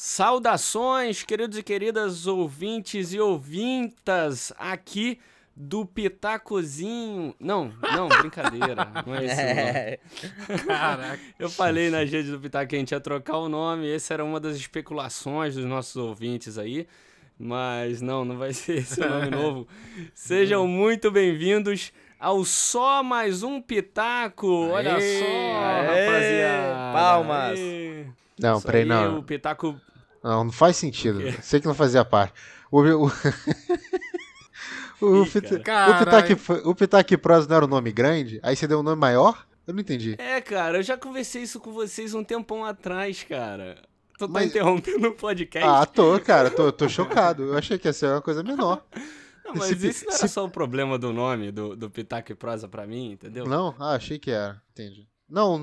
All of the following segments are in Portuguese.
Saudações, queridos e queridas ouvintes e ouvintas aqui do Pitacozinho. Não, não, brincadeira. Não é isso. Não. Caraca. Eu falei na rede do Pitaco que a gente ia trocar o nome. Essa era uma das especulações dos nossos ouvintes aí. Mas não, não vai ser esse o nome novo. Sejam muito bem-vindos ao Só Mais Um Pitaco. Olha Aê, só, aê, rapaziada. palmas. Aê. Não, Isso peraí, aí, não. O Pitaco Não, não faz sentido. Sei que não fazia parte. O, o, o, Ih, cara. o, Pitaque, o Pitaque Pros não era um nome grande? Aí você deu um nome maior? Eu não entendi. É, cara, eu já conversei isso com vocês um tempão atrás, cara. Tu tá Mas- interrompendo o podcast? Ah, tô, cara, tô, tô chocado. Eu achei que ia ser uma coisa menor. Não, mas se- isso não era se- só o problema do nome do, do Pitaco e Prosa pra mim, entendeu? Não? Ah, achei que era. Entendi. Não,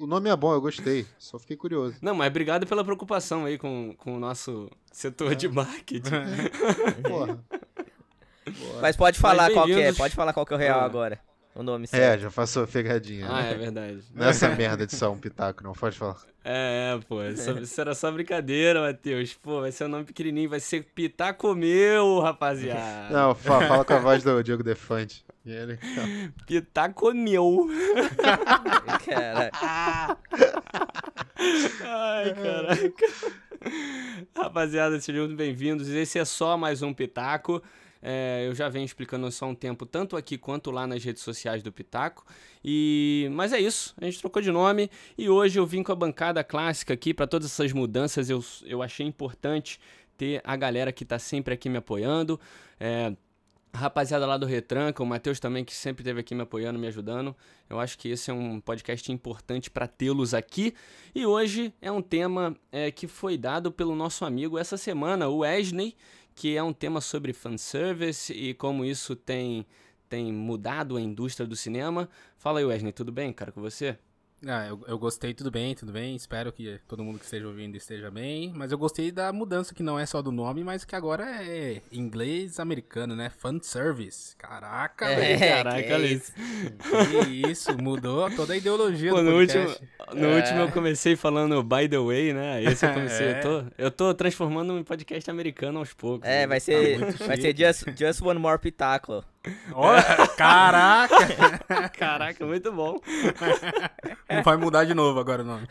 o nome é bom, eu gostei. Só fiquei curioso. Não, mas obrigado pela preocupação aí com, com o nosso setor de marketing. Porra. Mas pode falar qual que é, pode falar qual que é o real Ah. agora. O nome É, certo. já passou a pegadinha. ah, né? é verdade. Não é essa merda de só um pitaco, não. Pode falar. É, é, pô, isso, isso era só brincadeira, Matheus. Pô, vai ser um nome pequenininho, vai ser Pitaco meu, rapaziada. Não, fa- fala com a voz do Diego Defante. E ele... Pitaco meu. Cara, Ai, caraca. Rapaziada, sejam muito bem-vindos. Esse é só mais um Pitaco. É, eu já venho explicando isso há um tempo, tanto aqui quanto lá nas redes sociais do Pitaco. E Mas é isso, a gente trocou de nome e hoje eu vim com a bancada clássica aqui para todas essas mudanças. Eu, eu achei importante ter a galera que tá sempre aqui me apoiando. É, rapaziada lá do Retranca, o Matheus também, que sempre esteve aqui me apoiando, me ajudando. Eu acho que esse é um podcast importante para tê-los aqui. E hoje é um tema é, que foi dado pelo nosso amigo essa semana, o Wesley, que é um tema sobre fanservice e como isso tem, tem mudado a indústria do cinema. Fala aí, Wesley, tudo bem, cara, com você? Ah, eu, eu gostei, tudo bem, tudo bem. Espero que todo mundo que esteja ouvindo esteja bem. Mas eu gostei da mudança, que não é só do nome, mas que agora é inglês americano, né? Fanservice. Caraca, É, velho. Caraca, que. Que isso, mudou toda a ideologia Pô, do no último, podcast. no É. último eu comecei falando by the way, né? Esse eu comecei, É. eu, tô, eu tô transformando em podcast americano aos poucos. é, né? vai ser, muito vai ser just, just One More Pitaco. Olha, caraca! Caraca, muito bom. Não vai mudar de novo agora o nome.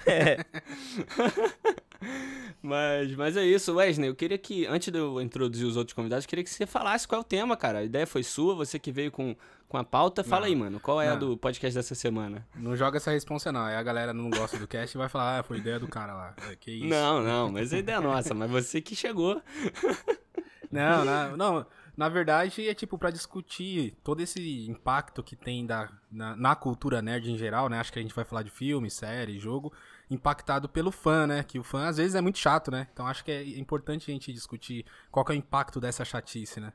Mas, mas é isso, Wesley. Eu queria que, antes de eu introduzir os outros convidados, eu queria que você falasse qual é o tema, cara. A ideia foi sua, você que veio com, com a pauta. Fala Não, aí, mano. Qual é a não. do podcast dessa semana? Não joga essa responsa, não. Aí a galera não gosta do cast e vai falar, ah, foi ideia do cara lá. É, Que isso. Não, não, mas a ideia é nossa. Mas você que chegou. Não, não, não. Na verdade, é tipo pra discutir todo esse impacto que tem da, na, na cultura nerd em geral, né? Acho que a gente vai falar de filme, série, jogo, impactado pelo fã, né? Que o fã às vezes é muito chato, né? Então acho que é importante a gente discutir qual que é o impacto dessa chatice, né?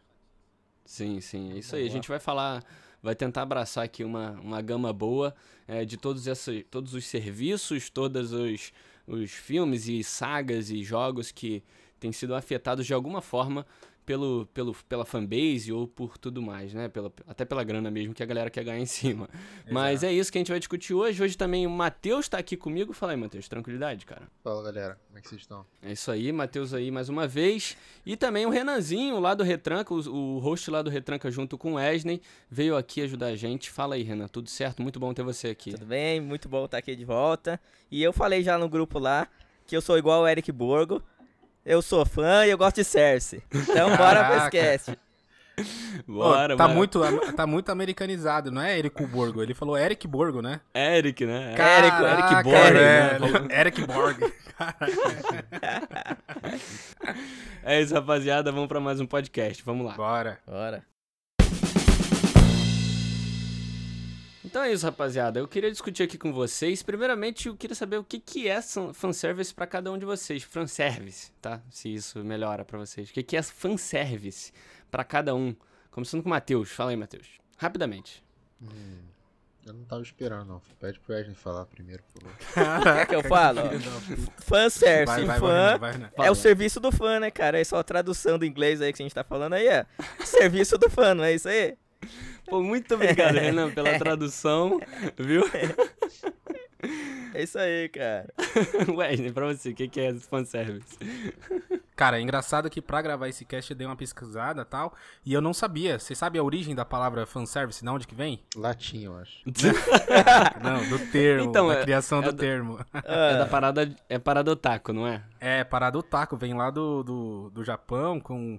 Sim, sim, é isso aí. A gente vai falar, vai tentar abraçar aqui uma, uma gama boa é, de todos, esses, todos os serviços, todos os, os filmes e sagas e jogos que têm sido afetados de alguma forma pelo, pelo, pela fanbase ou por tudo mais, né? Pela, até pela grana mesmo que a galera quer ganhar em cima. Mas é isso que a gente vai discutir hoje. Hoje também o Matheus tá aqui comigo. Fala aí, Matheus, tranquilidade, cara. Fala, galera. Como é que vocês estão? É isso aí, Matheus aí mais uma vez. E também o Renanzinho lá do Retranca, o, o host lá do Retranca junto com o Wesley, veio aqui ajudar a gente. Fala aí, Renan, tudo certo? Muito bom ter você aqui. Tudo bem? Muito bom estar aqui de volta. E eu falei já no grupo lá que eu sou igual o Eric Borgo. Eu sou fã e eu gosto de Cersei. Então bora pro cast. Bora, Ô, tá, bora. muito, tá muito americanizado, não é Eric Borgo, ele falou Eric Borgo, né? Eric, né? Eric- Caraca, Eric Borg, né? velho. Eric Borg. É isso, rapaziada. Vamos pra mais um podcast. Vamos lá. Bora. Bora. Então é isso, rapaziada. Eu queria discutir aqui com vocês. Primeiramente, eu queria saber o que, que é fanservice pra cada um de vocês. Fanservice, tá? Se isso melhora pra vocês. O que, que é fanservice pra cada um? Começando com o Matheus. Fala aí, Matheus. Rapidamente. Eu não tava esperando, não. Pede pro Wesley falar primeiro, por favor. Quer que eu falo? Fanservice. Vai, vai, fã vai, vai, vai. é o serviço do fã, né, cara? É só a tradução do inglês aí que a gente tá falando aí, é. Serviço do fã, não é isso aí? Pô, muito obrigado, Renan, pela tradução, viu? É isso aí, cara. Wesley, pra você, o que, que é fanservice? Cara, é engraçado que pra gravar esse cast eu dei uma pesquisada e tal, e eu não sabia. Você sabe a origem da palavra fanservice, de onde que vem? Latim, eu acho. Não, do termo, Então, da é- criação é do do- termo. É da parada, é parada otaku, não é? É, parada otaku, vem lá do, do, do Japão com...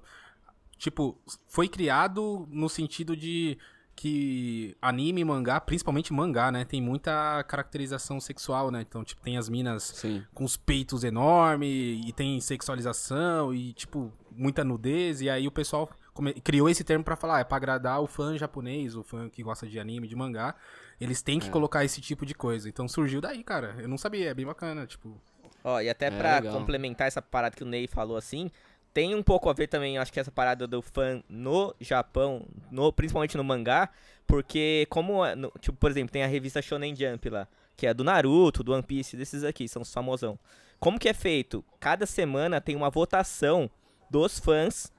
Tipo, foi criado no sentido de que anime e mangá, principalmente mangá, né, tem muita caracterização sexual, né? Então, tipo, tem as minas Sim. com os peitos enormes e tem sexualização e, tipo, muita nudez. E aí o pessoal come- criou esse termo pra falar, ah, é pra agradar o fã japonês, o fã que gosta de anime, de mangá. Eles têm que É. colocar esse tipo de coisa. Então surgiu daí, cara. Eu não sabia, é bem bacana, tipo. Ó, e até É, pra legal. complementar essa parada que o Ney falou assim, tem um pouco a ver também, acho que essa parada do fã no Japão, no, principalmente no mangá, porque como, é no- tipo, por exemplo, tem a revista Shonen Jump lá, que é do Naruto, do One Piece, desses aqui, são os famosão. Como que é feito? Cada semana tem uma votação dos fãs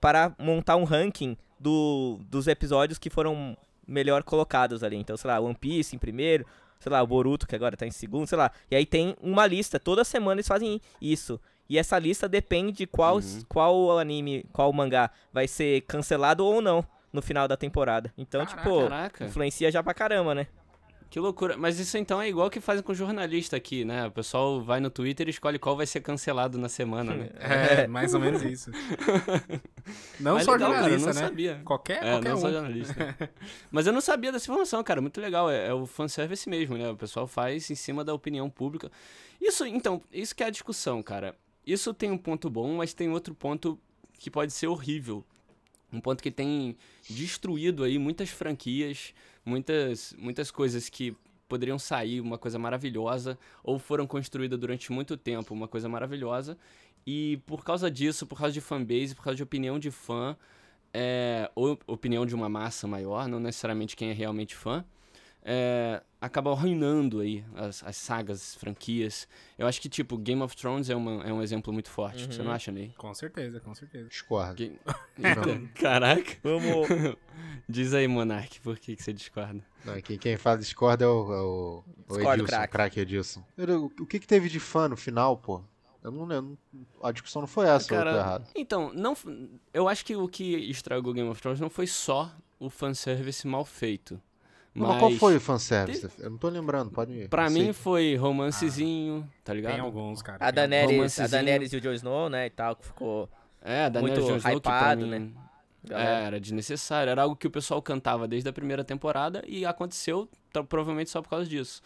para montar um ranking do, dos episódios que foram melhor colocados ali. Então, sei lá, One Piece em primeiro, sei lá, o Boruto, que agora tá em segundo, sei lá. E aí tem uma lista, toda semana eles fazem isso. E essa lista depende de qual, Uhum. qual anime, qual mangá vai ser cancelado ou não no final da temporada. Então, Caraca, tipo, Caraca, influencia já pra caramba, né? que loucura. Mas isso então é igual que fazem com jornalista aqui, né? O pessoal vai no Twitter e escolhe qual vai ser cancelado na semana, né? É, mais ou menos isso. Não Mas só legal, cara, eu jornalista, não né? sabia. Qualquer, É, qualquer não um. sou jornalista. Mas eu não sabia dessa informação, cara. Muito legal. É, é o fanservice mesmo, né? O pessoal faz em cima da opinião pública. Isso, então, isso que é a discussão, cara. Isso tem um ponto bom, mas tem outro ponto que pode ser horrível. Um ponto que tem destruído aí muitas franquias, muitas, muitas coisas que poderiam sair, uma coisa maravilhosa, ou foram construídas durante muito tempo, uma coisa maravilhosa. E por causa disso, por causa de fanbase, por causa de opinião de fã, é, ou opinião de uma massa maior, não necessariamente quem é realmente fã, é, acaba arruinando aí as, as sagas, franquias. Eu acho que, tipo, Game of Thrones é, uma, é um exemplo muito forte. Você não acha, Ney? Com certeza, com certeza. Discordo. Ga- Não, Caraca. Vamos. Diz aí, Monark, por que, que você discorda? não, quem, quem fala discorda é o, é o, o Edilson, craque. o craque Edilson. O que, que teve de fã no final, pô? Eu não lembro. A discussão não foi essa, ou eu tô errado. então, não, eu acho que o que estragou Game of Thrones não foi só o fanservice mal feito. Mas, Mas, qual foi o fanservice? Eu não tô lembrando, pode Pra eu mim foi romancezinho, tá ligado? Tem alguns, cara. A Daenerys, a. Daenerys e o Jon Snow, né, e tal, que ficou... É, Muito Snow, que pra hypado, mim, né? É, era desnecessário. Era algo que o pessoal cantava desde a primeira temporada e aconteceu provavelmente só por causa disso.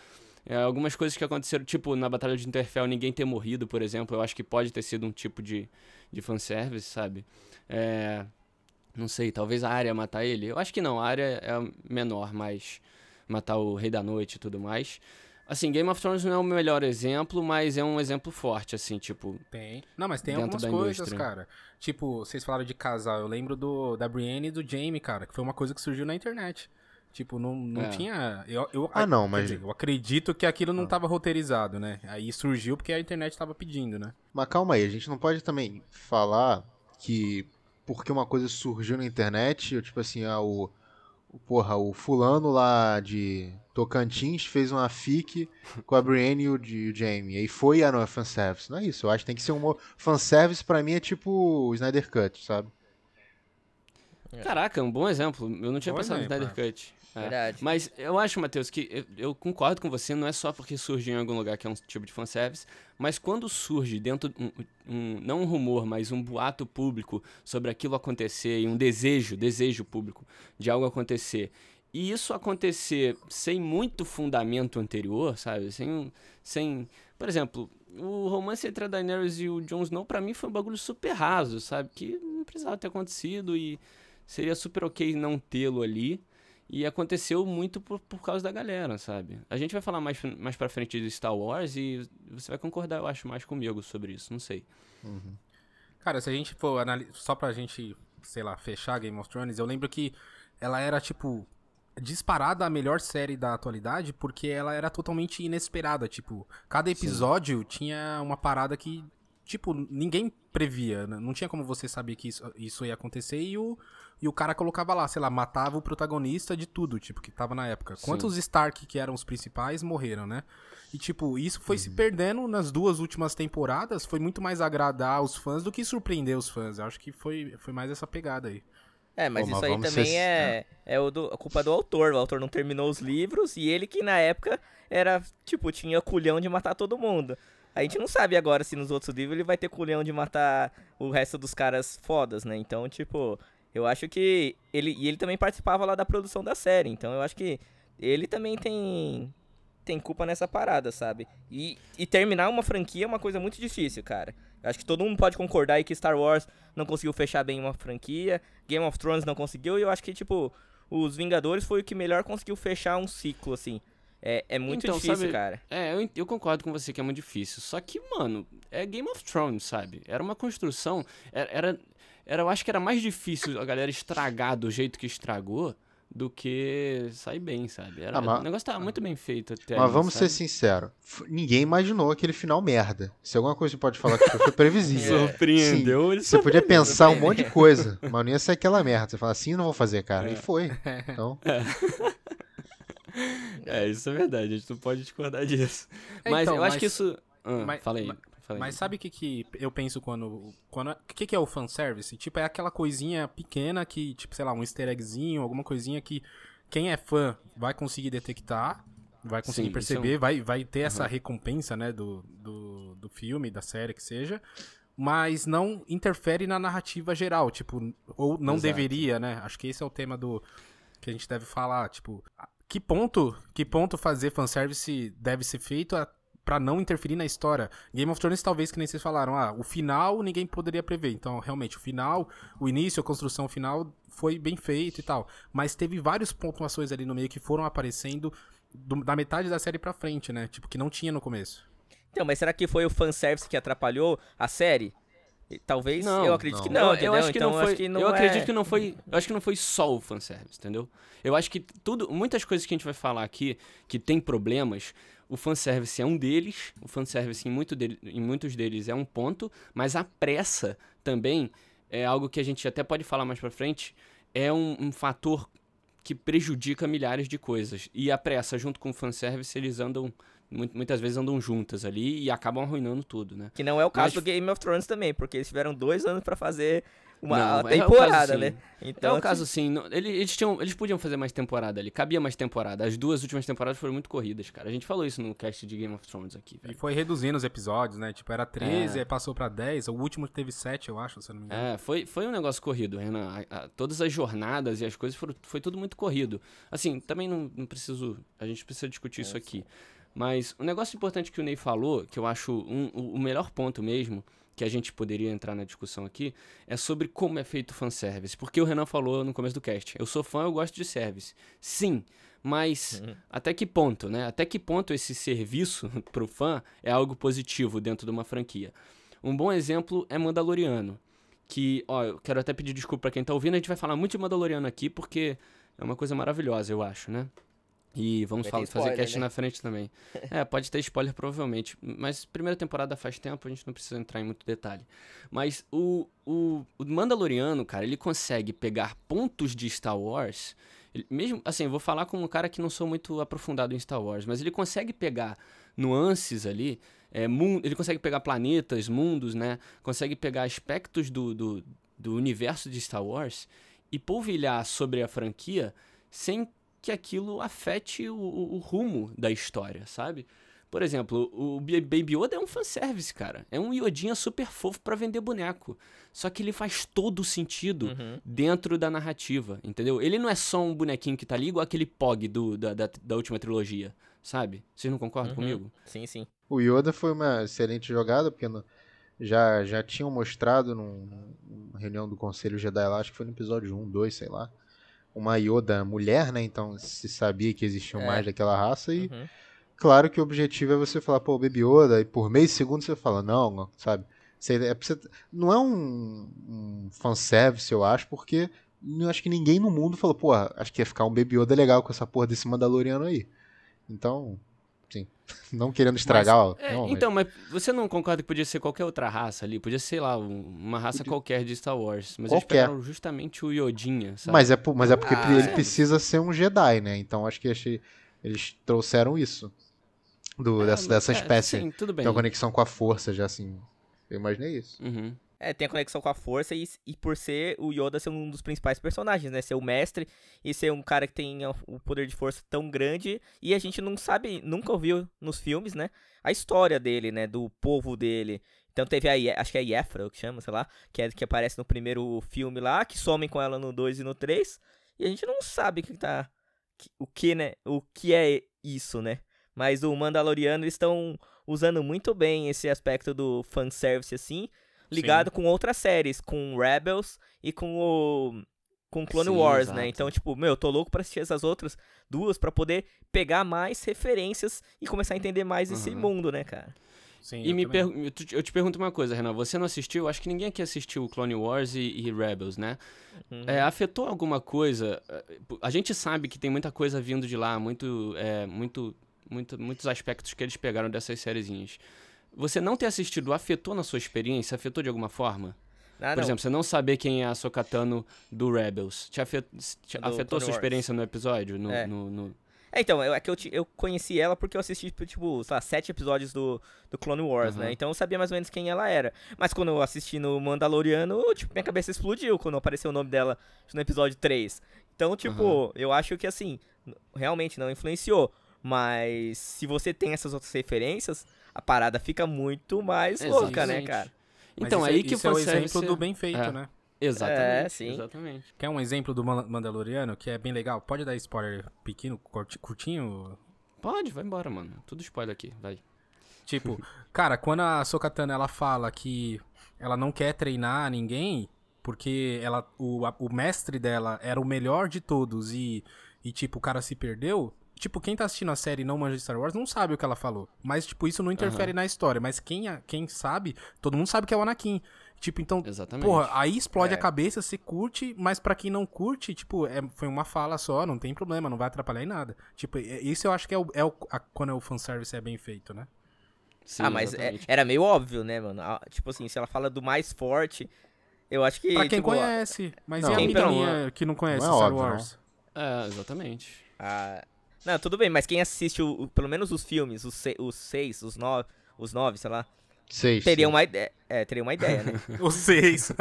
É, algumas coisas que aconteceram, tipo, na Batalha de Winterfell, ninguém ter morrido, por exemplo, eu acho que pode ter sido um tipo de, de fanservice, sabe? É, não sei, talvez a área matar ele. Eu acho que não, a área é menor, mas matar o Rei da Noite e tudo mais. Assim, Game of Thrones não é o melhor exemplo, mas é um exemplo forte, assim, tipo. Tem. Não, mas tem algumas coisas, indústria. cara. Tipo, vocês falaram de casal. Eu lembro do, da Brienne e do Jamie, cara, que foi uma coisa que surgiu na internet. Tipo, não, não É. tinha. Eu, eu, Ah, não, mas- dizer, eu acredito que aquilo Ah. não tava roteirizado, né? Aí surgiu porque a internet tava pedindo, né? Mas calma aí, a gente não pode também falar que porque uma coisa surgiu na internet, eu, tipo assim, ah, o, o- porra, o fulano lá de Tocantins fez uma fic com a Brienne e o, de- o Jamie. Aí foi, ah não, é fanservice. Não é isso, eu acho que tem que ser um... Fanservice pra mim é tipo o Snyder Cut, sabe? Caraca, um bom exemplo. Eu não tinha Bom pensado no exemplo, Snyder Cut. É. Verdade. Mas eu acho, Matheus, que eu, eu concordo com você, não é só porque surgiu em algum lugar que é um tipo de fanservice, mas quando surge dentro, um, um- não um rumor, mas um boato público sobre aquilo acontecer e um desejo, desejo público de algo acontecer, e isso acontecer sem muito fundamento anterior, sabe? Sem, sem por exemplo, o romance entre a Daenerys e o Jon Snow pra mim foi um bagulho super raso, sabe? Que não precisava ter acontecido e seria super ok não tê-lo ali. E aconteceu muito por, por causa da galera, sabe? A gente vai falar mais, mais pra frente de Star Wars e você vai concordar, eu acho, mais comigo sobre isso, não sei. Cara, se a gente for analisar. Só pra gente, sei lá, fechar Game of Thrones, eu lembro que ela era, tipo, disparada a melhor série da atualidade porque ela era totalmente inesperada. Tipo, cada episódio tinha uma parada que tipo, ninguém previa, né? não tinha como você saber que isso, isso ia acontecer e o, e o cara colocava lá, sei lá, matava o protagonista de tudo, tipo, que tava na época. Sim. Quantos Stark, que eram os principais, morreram, né? E, tipo, isso foi Uhum. se perdendo nas duas últimas temporadas, foi muito mais agradar os fãs do que surpreender os fãs. Eu acho que foi, foi mais essa pegada aí. É, mas Pô, isso mas aí também ser- é, é o do, a culpa do autor. O autor não terminou os livros e ele que na época era, tipo, tinha culhão de matar todo mundo. A gente não sabe agora se nos outros livros ele vai ter culhão de matar o resto dos caras fodas, né? Então, tipo, eu acho que ele e ele também participava lá da produção da série, então eu acho que ele também tem tem culpa nessa parada, sabe? E, e terminar uma franquia é uma coisa muito difícil, cara. Eu acho que todo mundo pode concordar aí que Star Wars não conseguiu fechar bem uma franquia, Game of Thrones não conseguiu, e eu acho que, tipo, os Vingadores foi o que melhor conseguiu fechar um ciclo, assim. É, é muito Então, difícil, sabe- cara. É, eu, eu concordo com você que é muito difícil. Só que, mano, é Game of Thrones, sabe? Era uma construção. Era, era, era- eu acho que era mais difícil a galera estragar do jeito que estragou do que sair bem, sabe? Era, Ah, mas- o negócio tava muito bem feito até. Mas ali, vamos sabe? ser sinceros. Ninguém imaginou aquele final merda. Se alguma coisa você pode falar que foi, previsível. Surpreendeu, ele Você podia pensar um monte de coisa, mas não ia ser aquela merda. Você fala assim, não vou fazer, cara. E foi. Então, É, isso é verdade, a gente não pode discordar disso. É, Mas então, eu acho mas- que isso. Ah, mas- fala aí. mas- fala aí. Mas sabe o que, que eu penso quando. quando O que, que é o fanservice? Tipo, é aquela coisinha pequena que, tipo, sei lá, um easter eggzinho, alguma coisinha que quem é fã vai conseguir detectar, vai conseguir Sim, perceber, isso é vai, vai ter essa recompensa, né, do, do, do filme, da série, que seja. Mas não interfere na narrativa geral, tipo, ou não Exato. deveria, né? Acho que esse é o tema do que a gente deve falar, tipo, que ponto, que ponto fazer fanservice deve ser feito a, pra não interferir na história? Game of Thrones talvez que nem vocês falaram, ah, o final ninguém poderia prever. Então, realmente, o final, o início, a construção final foi bem feito e tal, mas teve várias pontuações ali no meio que foram aparecendo do- da metade da série pra frente, né? Tipo, que não tinha no começo. Então, mas será que foi o fanservice que atrapalhou a série? Talvez, Não, eu acredito não. que não, eu, acho que então, não foi. acho que não eu é- acredito que não foi. Eu acho que não foi só o fanservice, entendeu? Eu acho que tudo. Muitas coisas que a gente vai falar aqui que tem problemas. O fanservice é um deles. O fanservice em, muito dele, em muitos deles é um ponto. Mas a pressa também é algo que a gente até pode falar mais pra frente. É um, um fator que prejudica milhares de coisas. E a pressa, junto com o fanservice, eles andam. Mu- Muitas vezes andam juntas ali e acabam arruinando tudo, né? Que não é o caso Mas- do Game of Thrones também, porque eles tiveram dois anos pra fazer uma Não, é o temporada, caso, sim. né? É Então, o caso assim, não- ele- eles, tinham, eles podiam fazer mais temporada ali, cabia mais temporada. As duas últimas temporadas foram muito corridas, cara. A gente falou isso no cast de Game of Thrones aqui, E velho. foi reduzindo os episódios, né? Tipo, era 13, É. aí passou pra 10, o último teve 7, eu acho, se eu não me engano. É, foi, foi um negócio corrido, Renan. A- a- todas as jornadas e as coisas foram, foi tudo muito corrido. Assim, também não, não preciso. A gente precisa discutir isso aqui. Mas um negócio importante que o Ney falou, que eu acho um- o, melhor ponto mesmo, que a gente poderia entrar na discussão aqui, é sobre como é feito o fanservice. Porque o Renan falou no começo do cast. Eu sou fã, eu gosto de service. Sim, mas Uhum. até que ponto, né? Até que ponto esse serviço pro fã é algo positivo dentro de uma franquia? Um bom exemplo é Mandaloriano. Que, ó, eu quero até pedir desculpa pra quem tá ouvindo, a gente vai falar muito de Mandaloriano aqui, porque é uma coisa maravilhosa, eu acho, né? E vamos falar, fazer spoiler, cast né? na frente também. é, pode ter spoiler provavelmente. Mas primeira temporada faz tempo, a gente não precisa entrar em muito detalhe. Mas o, o, o Mandaloriano, cara, ele consegue pegar pontos de Star Wars. ele- mesmo, assim, eu vou falar como um cara que não sou muito aprofundado em Star Wars, mas ele consegue pegar nuances ali. é, ele consegue pegar planetas, mundos, né? Consegue pegar aspectos do, do, do universo de Star Wars e polvilhar sobre a franquia sem que aquilo afete o, o- o rumo da história, sabe? Por exemplo, o Ba- Baby Yoda é um fanservice, cara. É um Yodinha super fofo pra vender boneco. Só que ele faz todo o sentido Uhum. dentro da narrativa, entendeu? Ele não é só um bonequinho que tá ali igual aquele Pog do, da, da, da última trilogia, sabe? Vocês não concordam Uhum. comigo? Sim, sim. o Yoda foi uma excelente jogada, porque no- já, já tinham mostrado num- numa reunião do Conselho Jedi lá, acho que foi no episódio 1, 2, sei lá. Uma Yoda mulher, né? Então se sabia que existiam É. mais daquela raça e Uhum. Claro que o objetivo é você falar, pô, Baby Yoda, e por meio segundo você fala, não, sabe? Você, é você- não é um, um fanservice, eu acho, porque eu acho que ninguém no mundo falou, pô, acho que ia ficar um Baby Yoda legal com essa porra desse Mandaloriano aí. Então, sim. Não querendo estragar, ó. É, não, então, mas você não concorda que podia ser qualquer outra raça ali? Podia ser, sei lá, um- uma raça qualquer de Star Wars. Mas eles Qualquer. pegaram justamente o Yodinha, sabe? Mas é, por- mas é porque Ah, ele sério? precisa ser um Jedi, né? Então acho que achei, eles trouxeram isso. Do, É, dessa, mas- dessa é, espécie. sim, tudo bem. Tem uma conexão com a força, já assim. Eu imaginei isso. Uhum. É, tem a conexão com a força e, e por ser o Yoda ser um dos principais personagens, né? Ser o mestre e ser um cara que tem o poder de força tão grande e a gente não sabe, nunca ouviu nos filmes, né? A história dele, né? Do povo dele. Então teve a, acho que é a Yefra, o que chama, sei lá, que é que aparece no primeiro filme lá, que somem com ela no 2 e no 3, e a gente não sabe que tá que- o que, né? O que é isso, né? Mas o Mandaloriano eles estão usando muito bem esse aspecto do fanservice assim, ligado com outras séries, com Rebels e com o com Clone Sim, Wars, exato. né? Então, tipo, meu, eu tô louco pra assistir essas outras duas pra poder pegar mais referências e começar a entender mais esse Aham. mundo, né, cara? Sim, E eu me per... eu te- pergunto uma coisa, Renan. Você não assistiu? Acho que ninguém aqui assistiu Clone Wars e, e Rebels, né? Uhum. É, afetou alguma coisa? É, A gente sabe que tem muita coisa vindo de lá, muito, é, muito, muito, muitos aspectos que eles pegaram dessas sériezinhas. Você não ter assistido afetou na sua experiência? Afetou de alguma forma? Ah, Por não. exemplo, você não saber quem é a Sokatano do Rebels. Te, afet... te afetou Clone sua Wars. experiência no episódio? No, É. no- no- É, então, eu- é que eu, ti- eu conheci ela porque eu assisti, tipo, sei lá, sete episódios do, do Clone Wars, Aham. né? Então eu sabia mais ou menos quem ela era. Mas quando eu assisti no Mandaloriano, tipo, minha cabeça explodiu quando apareceu o nome dela no episódio 3. Então, tipo, eu acho que, assim, realmente não influenciou. Mas se você tem essas outras referências, a parada fica muito mais louca, né, Exatamente. cara? Mas Então, isso é- aí que isso é o exemplo do bem feito, É. né? Exatamente. É, sim. Exatamente. Quer um exemplo do Man- Mandaloriano que é bem legal? Pode dar spoiler pequeno, curti- curtinho? Pode, vai embora, mano. Tudo spoiler aqui, vai. Tipo, cara, quando a Sokatana ela fala que ela não quer treinar ninguém porque ela o, a- o mestre dela era o melhor de todos e, e tipo o cara se perdeu, tipo, quem tá assistindo a série e não manja de Star Wars não sabe o que ela falou. Mas tipo, isso não interfere na história, mas quem a- quem sabe, todo mundo sabe que é o Anakin. Tipo, então, Exatamente. Porra, aí explode É. a cabeça, você curte, mas pra quem não curte, tipo, é, foi uma fala só, não tem problema, não vai atrapalhar em nada. Tipo, é- isso eu acho que é, o, é o- a- quando o fanservice é bem feito, né? Sim, ah, mas é- era meio óbvio, né, mano? Tipo assim, se ela fala do mais forte, eu acho que. Pra quem tipo, conhece, mas Não, e a amiga não- minha que não conhece não é Star óbvio, Wars? É, exatamente. Ah, não, tudo bem, mas quem assiste o- o- pelo menos os filmes, os, se- os seis, os nove, os nove, sei lá, Seis. teria sim. uma ideia. É, teria uma ideia, né? Os seis.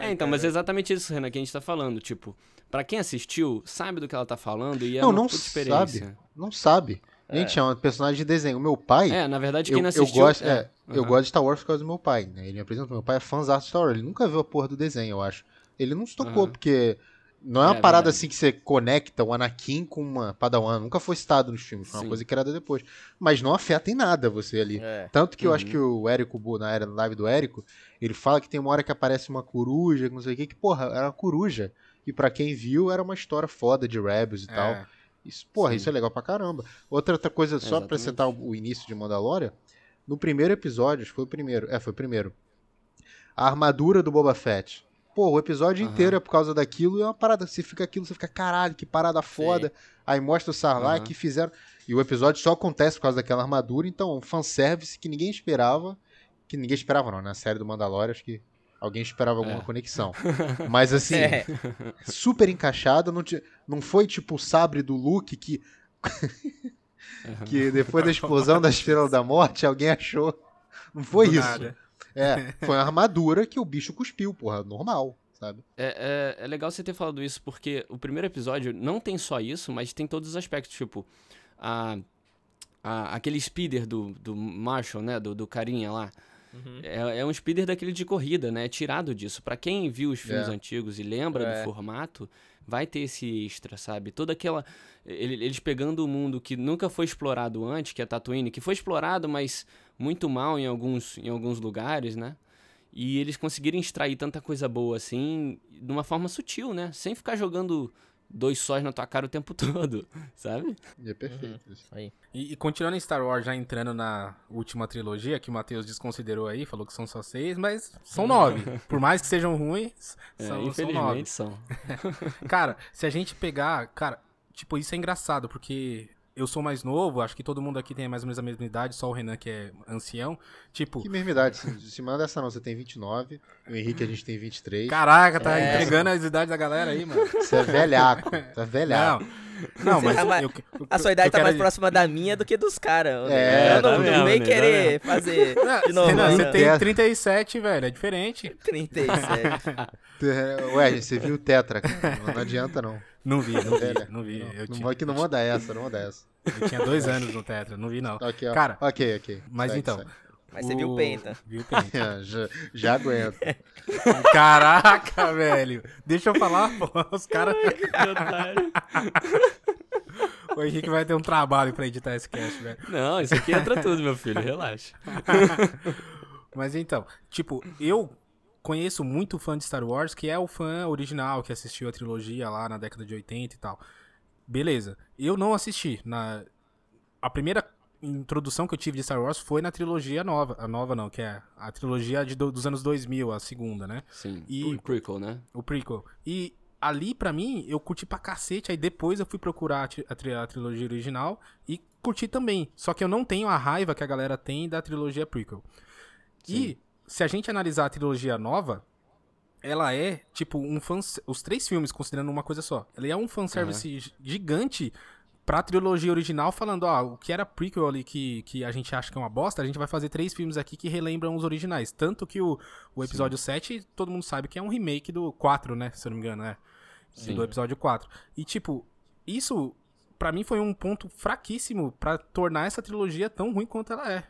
é, então, mas é exatamente isso, Renan, que a gente tá falando. Tipo, pra quem assistiu, sabe do que ela tá falando e é Não, uma não puta experiência. sabe. Não sabe. Gente, é um personagem de desenho. O meu pai. É, na verdade, eu, quem não eu assistiu... gosto, é, eu aham. gosto de Star Wars por causa do meu pai, né? Ele me apresentou. Meu pai é fãzão de Star Wars. Ele nunca viu a porra do desenho, eu acho. Ele não se tocou, Aham. porque não é uma É, parada verdade. assim que você conecta o Anakin com uma Padawan. Nunca foi citado nos filmes. Foi uma Sim. coisa criada depois. Mas não afeta em nada você ali. É. Tanto que eu Uhum. acho que o Érico, na era live do Érico, ele fala que tem uma hora que aparece uma coruja, que não sei o que, que, porra, era uma coruja. E pra quem viu, era uma história foda de Rebels e tal. É. Isso, porra, Sim. isso é legal pra caramba. Outra, outra coisa, só pra citar o, o início de Mandalorian, no primeiro episódio, acho que foi o primeiro, é, foi o primeiro, a armadura do Boba Fett. Pô, o episódio Aham. inteiro é por causa daquilo, e é uma parada, você fica aquilo, você fica, caralho, que parada foda. Aí mostra o Sarlacc Aham. que fizeram, e o episódio só acontece por causa daquela armadura, então, um fanservice que ninguém esperava, que ninguém esperava não, na série do Mandalorian, acho que alguém esperava alguma É. conexão. Mas assim, É. super encaixada, não, não foi tipo o sabre do Luke que, que depois da explosão da Estrela da Morte alguém achou. Não foi Do isso. nada. É, foi uma armadura que o bicho cuspiu, porra, normal, sabe? É, é, é legal você ter falado isso, porque o primeiro episódio não tem só isso, mas tem todos os aspectos, tipo, a, a- aquele speeder do, do Marshall, né, do, do carinha lá, Uhum. é, é um speeder daquele de corrida, né, é tirado disso. Pra quem viu os filmes É. antigos e lembra É. do formato, vai ter esse extra, sabe? Toda aquela... ele- Eles pegando o mundo que nunca foi explorado antes, que é Tatooine, que foi explorado, mas muito mal em alguns, em alguns lugares, né? E eles conseguirem extrair tanta coisa boa assim, de uma forma sutil, né? Sem ficar jogando dois sóis na tua cara o tempo todo, sabe? E é perfeito. isso. Aí. E, e continuando em Star Wars, já entrando na última trilogia, que o Matheus desconsiderou aí, falou que são só seis, mas são nove. Por mais que sejam ruins, É, são, são nove. infelizmente são. Cara, se a gente pegar. Cara, tipo, isso é engraçado, porque eu sou mais novo, acho que todo mundo aqui tem mais ou menos a mesma idade, só o Renan que é ancião. Tipo, Que mesma idade? Se, se manda essa não, você tem 29, o Henrique a gente tem 23. caraca, tá É. entregando as idades da galera aí, mano. Você é velhaco, você é velhaco. Não, não, mas tá eu- eu- A sua idade tá mais próxima da minha do que dos caras. É, eu tá não, não vem né? querer fazer de novo. Renan, você não. tem Testa. 37, velho, é diferente. 37. Ué, gente, você viu o Tetra, cara. Não, não adianta não. Não vi, não vi, não vi. Eu, Não, tinha, que não manda essa, não manda essa. eu tinha dois anos no Tetra, não vi não. Ok, ó. Cara, ok, ok. mas Segue, então. segue. Mas você viu o Penta. Viu o Penta. É, já, já aguento. Caraca, velho. Deixa eu falar, pô. Os caras. Que otário. O Henrique vai ter um trabalho pra editar esse cast, velho. Não, isso aqui entra tudo, meu filho, relaxa. Mas então, tipo, eu conheço muito fã de Star Wars que é o fã original, que assistiu a trilogia lá na década de 80 e tal. Beleza. Eu não assisti. Na... A primeira introdução que eu tive de Star Wars foi na trilogia nova. A nova não, que é a trilogia de do- dos anos 2000, a segunda, né? Sim, E- o prequel, né? O prequel. E ali, pra mim, eu curti pra cacete. Aí depois eu fui procurar a, tri- a tri- a trilogia original e curti também. Só que eu não tenho a raiva que a galera tem da trilogia prequel. E se a gente analisar a trilogia nova, ela é, tipo, um fan... Os três filmes, considerando uma coisa só. Ela é um fanservice gi- gigante pra trilogia original, falando, ó, o que era prequel ali que, que a gente acha que é uma bosta, a gente vai fazer três filmes aqui que relembram os originais. Tanto que o, o episódio 7, todo mundo sabe que é um remake do 4, né? Se eu não me engano, né? Sim. Do episódio 4. E, tipo, isso, pra mim, foi um ponto fraquíssimo pra tornar essa trilogia tão ruim quanto ela é.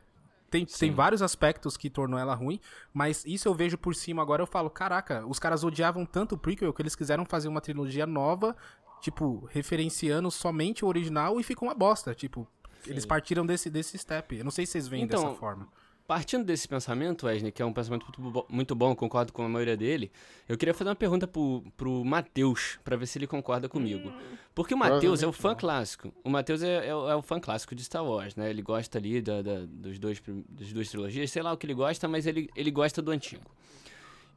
Tem, tem Sim. vários aspectos que tornou ela ruim, mas isso eu vejo por cima agora, eu falo, caraca, os caras odiavam tanto o prequel que eles quiseram fazer uma trilogia nova, tipo, referenciando somente o original e ficou uma bosta, tipo, eles partiram desse, desse step. Eu não sei se vocês veem Então, dessa forma. Partindo desse pensamento, Wesley, que é um pensamento muito muito bom, concordo com a maioria dele, eu queria fazer uma pergunta pro, pro Matheus, pra ver se ele concorda comigo. Porque o Matheus é o Provavelmente fã não. clássico. O Matheus é, é o- é o fã clássico de Star Wars, né? Ele gosta ali da, da- dos dois, das duas trilogias, sei lá o que ele gosta, mas ele, ele gosta do antigo.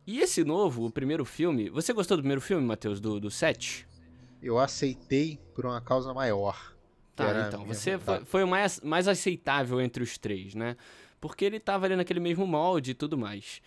E esse novo, o primeiro filme, você gostou do primeiro filme, Matheus, do, do 7? Eu aceitei por uma causa maior. Tá, então, você foi, foi o mais, mais aceitável entre os três, né? Porque ele tava ali naquele mesmo molde e tudo mais.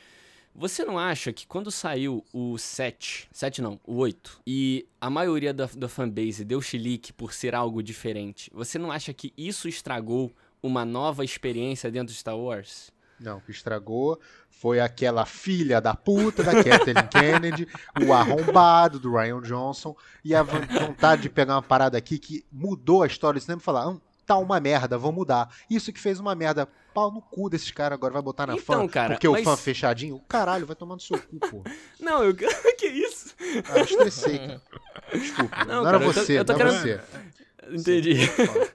Você não acha que quando saiu o 7, 7 não, o 8, e a maioria da, da fanbase deu chilique por ser algo diferente, você não acha que isso estragou uma nova experiência dentro de Star Wars? Não, o que estragou foi aquela filha da puta da Kathleen Kennedy, o arrombado do Ryan Johnson e a von- vontade de pegar uma parada aqui que mudou a história do cinema e falar, hum, tá uma merda, vou mudar. Isso que fez uma merda. Pau no cu desses caras agora vai botar na Então, fã. cara, porque o mas- fã fechadinho, caralho, vai tomar no seu cu, pô. Não, eu. que isso? Ah, eu estressei, cara. Desculpa, Não, não, era cara, eu tô- você, eu tô não era querendo- você. Entendi. Fala.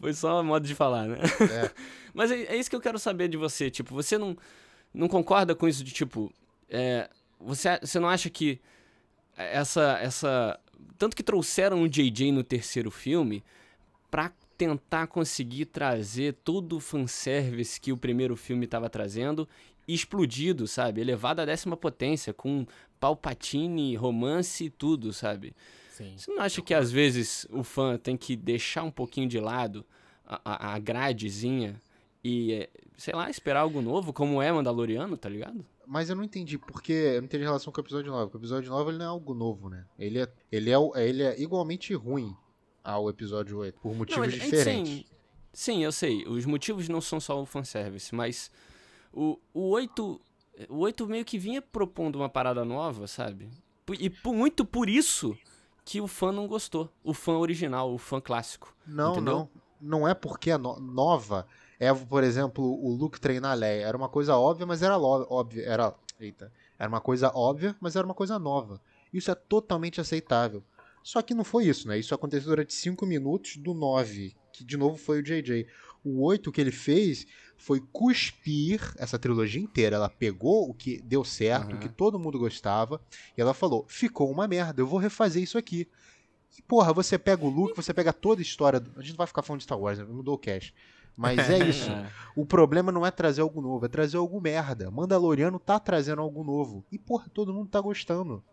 Foi só um modo de falar, né? É. Mas é, é isso que eu quero saber de você. Tipo, você não, não concorda com isso de tipo. é, você, você não acha que essa. essa Tanto que trouxeram o JJ no terceiro filme pra tentar conseguir trazer todo o fanservice que o primeiro filme tava trazendo explodido, sabe? Elevado à décima potência, com Palpatine, romance e tudo, sabe? Sim. Você não acha que às vezes o fã tem que deixar um pouquinho de lado a, a, gradezinha e, eh, sei lá, esperar algo novo, como é Mandaloriano, tá ligado? Mas eu não entendi, porque eu não entendi relação com o episódio 9. Porque o episódio 9 ele não é algo novo, né? Ele é, ele é, o- ele é igualmente ruim ao episódio 8, por motivos ele- diferentes. Sim, sim, eu sei. Os motivos não são só o fanservice, mas o, o 8. O 8 meio que vinha propondo uma parada nova, sabe? E muito por isso que o fã não gostou. O fã original, o fã clássico. Não, Entendeu? não. Não é porque é no- nova. É, por exemplo, o Luke treinar a Leia. Era uma coisa óbvia, mas era óbvia. Era, eita. Era uma coisa óbvia, mas era uma coisa nova. Isso é totalmente aceitável. Só que não foi isso, né? Isso aconteceu durante 5 minutos do 9, que de novo foi o JJ. O 8 que ele fez foi cuspir essa trilogia inteira. Ela pegou o que deu certo, o Aham. que todo mundo gostava, e ela falou: ficou uma merda, eu vou refazer isso aqui. E, porra, você pega o Luke, você pega toda a história. A gente não vai ficar falando de Star Wars, né? mudou o cast. Mas é isso. O problema não é trazer algo novo, é trazer algo merda. Mandaloriano tá trazendo algo novo. E, porra, todo mundo tá gostando.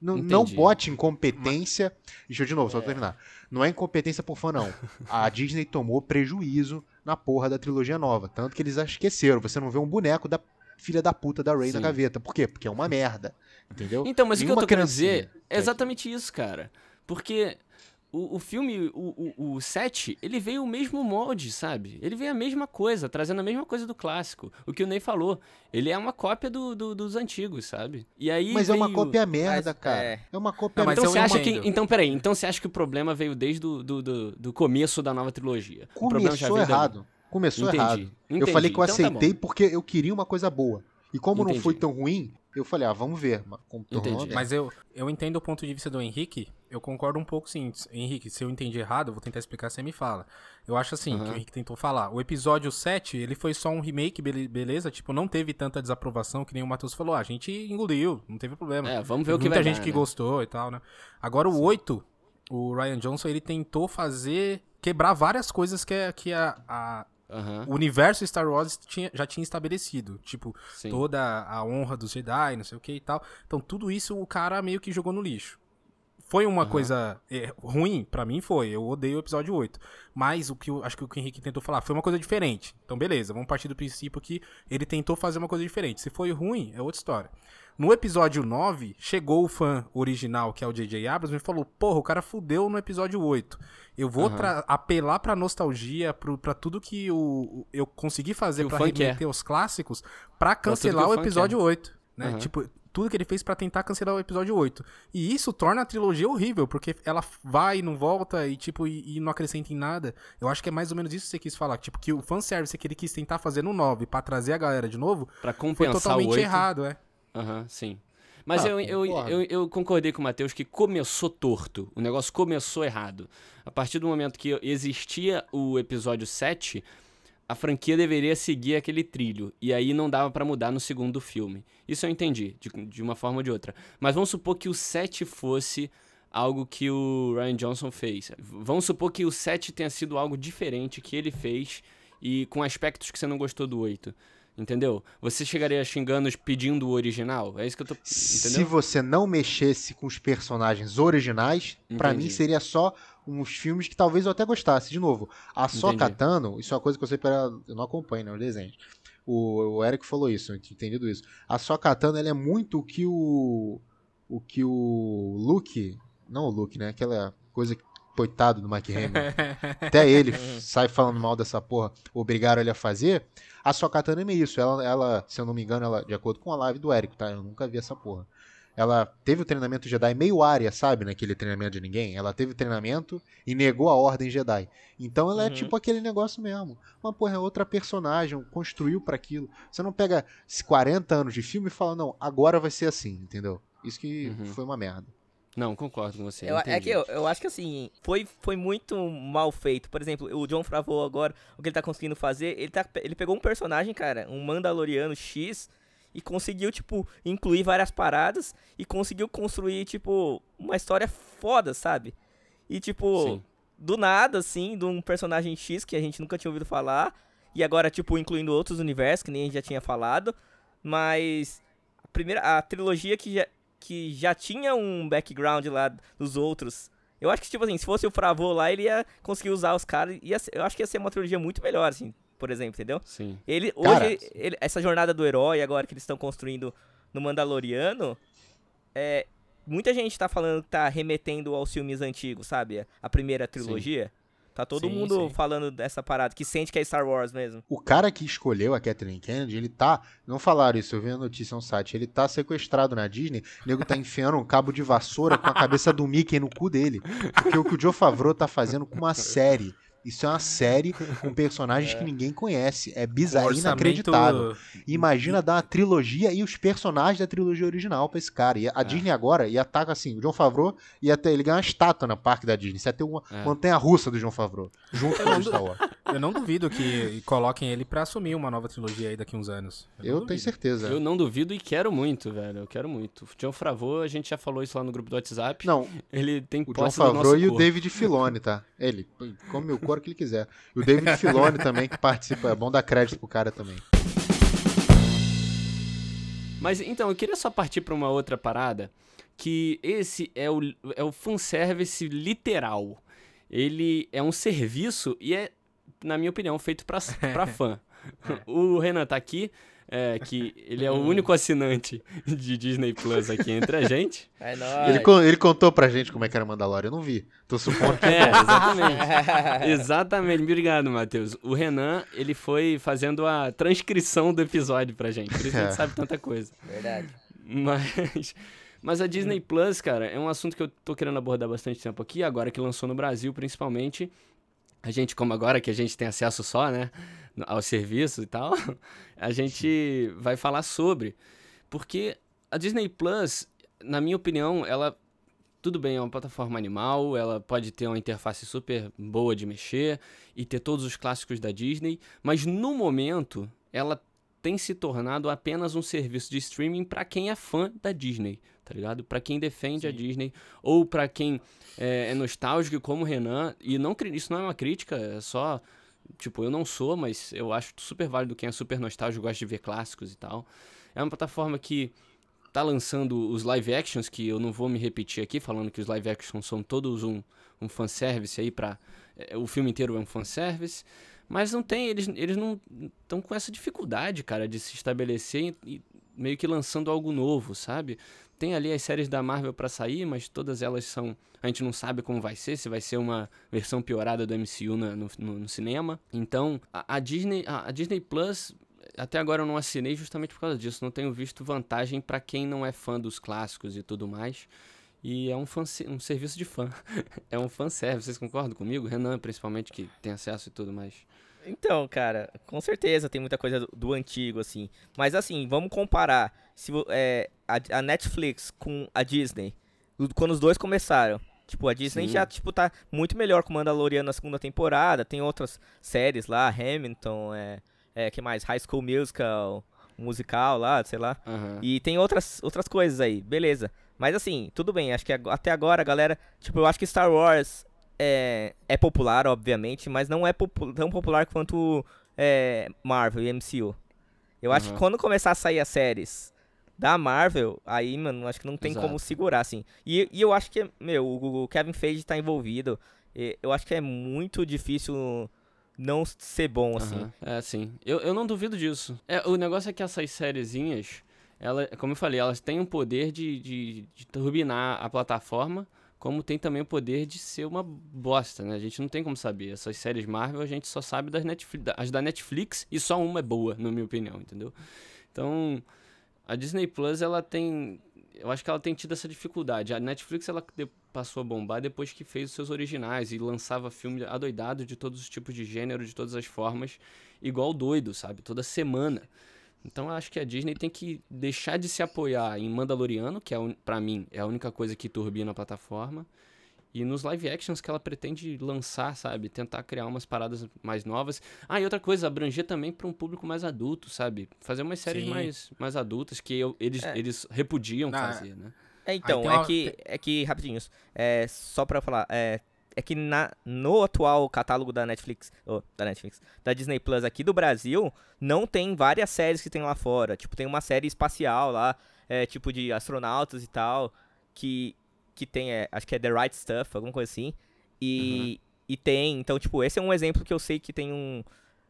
Não, não, bote incompetência. Deixa eu de novo, só pra terminar. Não é incompetência por fã, não. A Disney tomou prejuízo na porra da trilogia nova. Tanto que eles esqueceram. Você não vê um boneco da filha da puta da na Sim. gaveta. Por quê? Porque é uma merda. Entendeu? Então, mas o que eu Nenhuma tô querendo dizer é exatamente isso, cara. Porque o, o filme, o, o, o 7, ele veio o mesmo molde, sabe? Ele veio a mesma coisa, trazendo a mesma coisa do clássico. O que o Ney falou. Ele é uma cópia do, do- dos antigos, sabe? E aí Mas é uma veio- cópia merda, Mas, cara. é. É uma cópia Não, Então eu você acha que. Então, peraí. Então você acha que o problema veio desde o do, do, do começo da nova trilogia? o problema já Começou veio errado. Começou Entendi, errado. Eu entendi. falei que eu Então tá aceitei porque eu queria uma coisa boa. E como não Entendi. foi tão ruim, eu falei, ah, vamos ver. Entendi. Mas eu, eu entendo o ponto de vista do Henrique. Eu concordo um pouco sim. Henrique, se eu entendi errado, eu vou tentar explicar, você me fala. Eu acho assim, que Aham. o Henrique tentou falar. O episódio 7, ele foi só um remake, bele- beleza? Tipo, não teve tanta desaprovação que nem o Matheus falou. Ah, a gente engoliu, não teve problema. É, vamos ver o que Muita vai gente dar, que né? gostou e tal, né? Agora o 8, o Ryan Johnson, ele tentou fazer... Quebrar várias coisas que, a- que a, a- Aham, o universo Star Wars tinha- já tinha estabelecido. Tipo, sim. toda a honra dos Jedi, não sei o que e tal. Então, tudo isso o cara meio que jogou no lixo. Foi uma Aham. coisa é, ruim, pra mim foi. Eu odeio o episódio 8. Mas o que eu acho que o que o Henrique tentou falar foi uma coisa diferente. Então, beleza, vamos partir do princípio que ele tentou fazer uma coisa diferente. Se foi ruim, é outra história. No episódio 9, chegou o fã original, que é o J.J. Abrams, e falou: Porra, o cara fudeu no episódio 8. Eu vou tra- apelar pra nostalgia, pro, pra tudo que o, eu consegui fazer fã quer. remeter os clássicos, que cancelar o o fã episódio 8. Né? Aham. Tipo, tudo que ele fez pra tentar cancelar o episódio 8. E isso torna a trilogia horrível, porque ela vai e não volta e, tipo, e, e não acrescenta em nada. Eu acho que é mais ou menos isso que você quis falar. Tipo, que o fanservice que ele quis tentar fazer no 9 pra trazer a galera de novo Pra foi compensar o totalmente 8. errado, é. Aham, sim. Mas Ah, eu, eu, eu, eu concordei com o Matheus que começou torto. O negócio começou errado. A partir do momento que existia o episódio 7, a franquia deveria seguir aquele trilho. E aí não dava pra mudar no segundo filme. Isso eu entendi, de, de uma forma ou de outra. Mas vamos supor que o 7 fosse algo que o Ryan Johnson fez. Vamos supor que o 7 tenha sido algo diferente que ele fez e com aspectos que você não gostou do 8. Entendeu? Você chegaria xingando pedindo o original? É isso que eu tô. Se Entendeu? você não mexesse com os personagens originais, pra Entendi. mim seria só uns filmes que talvez eu até gostasse. De novo, a Só Entendi. Katano, isso é uma coisa que eu sei pela. Eu não acompanho, né? O desenho. O, o Eric falou isso, eu tinha entendido isso. A Só Katano, ela é muito o que o. O que o Luke. Não o Luke, né? Aquela coisa. Coitado do Mike Hamill. Até ele sai falando mal dessa porra, obrigaram ele a fazer. A sua katana é meio isso. Ela, ela, se eu não me engano, ela, de acordo com a live do Eric, tá? Eu nunca vi essa porra. Ela teve o treinamento Jedi meio área, sabe? Naquele treinamento de ninguém. Ela teve o treinamento e negou a ordem Jedi. Então ela é Uhum. tipo aquele negócio mesmo. Uma porra, é outra personagem, construiu pra aquilo. Você não pega esses 40 anos de filme e fala, não, agora vai ser assim, entendeu? Isso que Uhum. foi uma merda. Não, concordo com você. Eu- é que eu, eu acho que assim, foi, foi muito mal feito. Por exemplo, o John Favreau agora, o que ele tá conseguindo fazer, ele, tá, ele pegou um personagem, cara, um Mandaloriano X, e conseguiu, tipo, incluir várias paradas e conseguiu construir, tipo, uma história foda, sabe? E, tipo, Sim. do nada, assim, de um personagem X que a gente nunca tinha ouvido falar, e agora, tipo, incluindo outros universos que nem a gente já tinha falado, mas a primeira, a trilogia que já, que já tinha um background lá dos outros. Eu acho que, tipo assim, se fosse o Fravô lá, ele ia conseguir usar os caras. Ia eu acho que ia ser uma trilogia muito melhor, assim, por exemplo, entendeu? Sim. Ele, Cara, hoje, ele- essa jornada do herói agora que eles estão construindo no Mandaloriano, é, muita gente tá falando que tá remetendo aos filmes antigos, sabe? A primeira trilogia. Tá todo Sim, mundo sim. falando dessa parada, que sente que é Star Wars mesmo. O cara que escolheu a Kathleen Kennedy, ele tá. Não falaram isso, eu vi a notícia no site. Ele tá sequestrado na Disney. O nego tá enfiando um cabo de vassoura com a cabeça do Mickey no cu dele. Porque o que o Joe Favreau tá fazendo com uma série. Isso é uma série com personagens que ninguém conhece. É bizarro, é Orçamento- inacreditável. Imagina dar uma trilogia e os personagens da trilogia original pra esse cara. E a Disney agora ia estar assim, o John Favreau ia ter, ele ganhar uma estátua na parque da Disney. Você ia ter uma É. montanha russa do John Favreau. Junto com o Star Wars. Eu não duvido que coloquem ele pra assumir uma nova trilogia aí daqui uns anos. não Eu tenho duvido. certeza. Eu não duvido e quero muito, velho. Eu quero muito. John Favreau, a gente já falou isso lá no grupo do WhatsApp. Não, Ele tem O John Favreau nosso e o corpo. David Filoni, tá? Ele come o cor que ele quiser. E o David Filoni também, que participa. É bom dar crédito pro cara também. Mas então, eu queria só partir pra uma outra parada, que esse é o, é o fanservice literal. Ele é um serviço e é, na minha opinião, feito pra, pra fã. O Renan tá aqui, é, que ele é o único assinante de Disney Plus aqui entre a gente. É nóis. Ele, ele contou pra gente como é que era Mandalorian, eu não vi. Tô supondo que É, exatamente. exatamente. Obrigado, Matheus. O Renan, ele foi fazendo a transcrição do episódio pra gente. Por isso a gente É. sabe tanta coisa. Verdade. Mas, mas a Disney Plus, cara, é um assunto que eu tô querendo abordar bastante tempo aqui, agora que lançou no Brasil, principalmente. A gente, como agora que a gente tem acesso só, né, ao serviço e tal, a gente vai falar sobre. Porque a Disney Plus, na minha opinião, ela. Tudo bem, é uma plataforma animal, ela pode ter uma interface super boa de mexer e ter todos os clássicos da Disney, mas no momento ela tem se tornado apenas um serviço de streaming para quem é fã da Disney, tá ligado? Para quem defende a Disney ou para quem é, é nostálgico como o Renan. E não isso não é uma crítica, é só tipo eu não sou, mas eu acho super válido quem é super nostálgico gosta de ver clássicos e tal. É uma plataforma que tá lançando os live actions que eu não vou me repetir aqui falando que os live actions são todos um um fanservice aí para o filme inteiro é um fanservice. Mas não tem, eles, eles não estão com essa dificuldade, cara, de se estabelecer e, e meio que lançando algo novo, sabe? Tem ali as séries da Marvel pra sair, mas todas elas são. A gente não sabe como vai ser, se vai ser uma versão piorada do MCU na- no, no- no cinema. Então, a, a Disney, a, a Disney Plus, até agora eu não assinei justamente por causa disso. Não tenho visto vantagem pra quem não é fã dos clássicos e tudo mais. E é um, um serviço de fã. é um fanservice, vocês concordam comigo? Renan, principalmente, que tem acesso e tudo mais. Então, cara, com certeza tem muita coisa do, do antigo, assim. Mas assim, vamos comparar se, é, a, a Netflix com a Disney. Quando os dois começaram. Tipo, a Disney Sim. já, tipo, tá muito melhor com Mandaloriano na segunda temporada. Tem outras séries lá, Hamilton, é, é que mais? High School Musical, musical lá, sei lá. Aham. E tem outras, outras coisas aí, beleza. Mas assim, tudo bem, acho que até agora galera. Tipo, eu acho que Star Wars é, é popular, obviamente, mas não é popu- tão popular quanto é, Marvel e MCU. Eu acho Aham. que quando começar a sair as séries da Marvel, aí, mano, acho que não tem Exato. como segurar, assim. E, e eu acho que, meu, o, Kevin Feige tá envolvido. Eu acho que é muito difícil não ser bom, assim. É, sim. Eu, eu não duvido disso. É, o negócio é que essas sériezinhas, ela, como eu falei, elas têm o poder de, de, de turbinar a plataforma, como tem também o poder de ser uma bosta, né? A gente não tem como saber. Essas séries Marvel a gente só sabe das Netflix, as da Netflix e só uma é boa, na minha opinião, entendeu? Então, a Disney Plus, ela tem. Eu acho que ela tem tido essa dificuldade. A Netflix, ela passou a bombar depois que fez os seus originais e lançava filme adoidado de todos os tipos de gênero, de todas as formas, igual doido, sabe? Toda semana. Então eu acho que a Disney tem que deixar de se apoiar em Mandaloriano, que é, a un- pra mim é a única coisa que turbina a plataforma, e nos live actions que ela pretende lançar, sabe? Tentar criar umas paradas mais novas. Ah, e outra coisa, abranger também para um público mais adulto, sabe? Fazer umas séries Sim. mais, mais adultas que eu- eles, É. eles repudiam Ah, fazer, né? É, então, tem é, uma- que, é que, rapidinhos, é, só pra falar, é, é que na, no atual catálogo da Netflix, oh, da Netflix, da Disney Plus aqui do Brasil, não tem várias séries que tem lá fora. Tipo, tem uma série espacial lá, é, tipo de astronautas e tal, que, que tem, é, acho que é The Right Stuff, alguma coisa assim. E, e tem, então, tipo, esse é um exemplo que eu sei que tem um,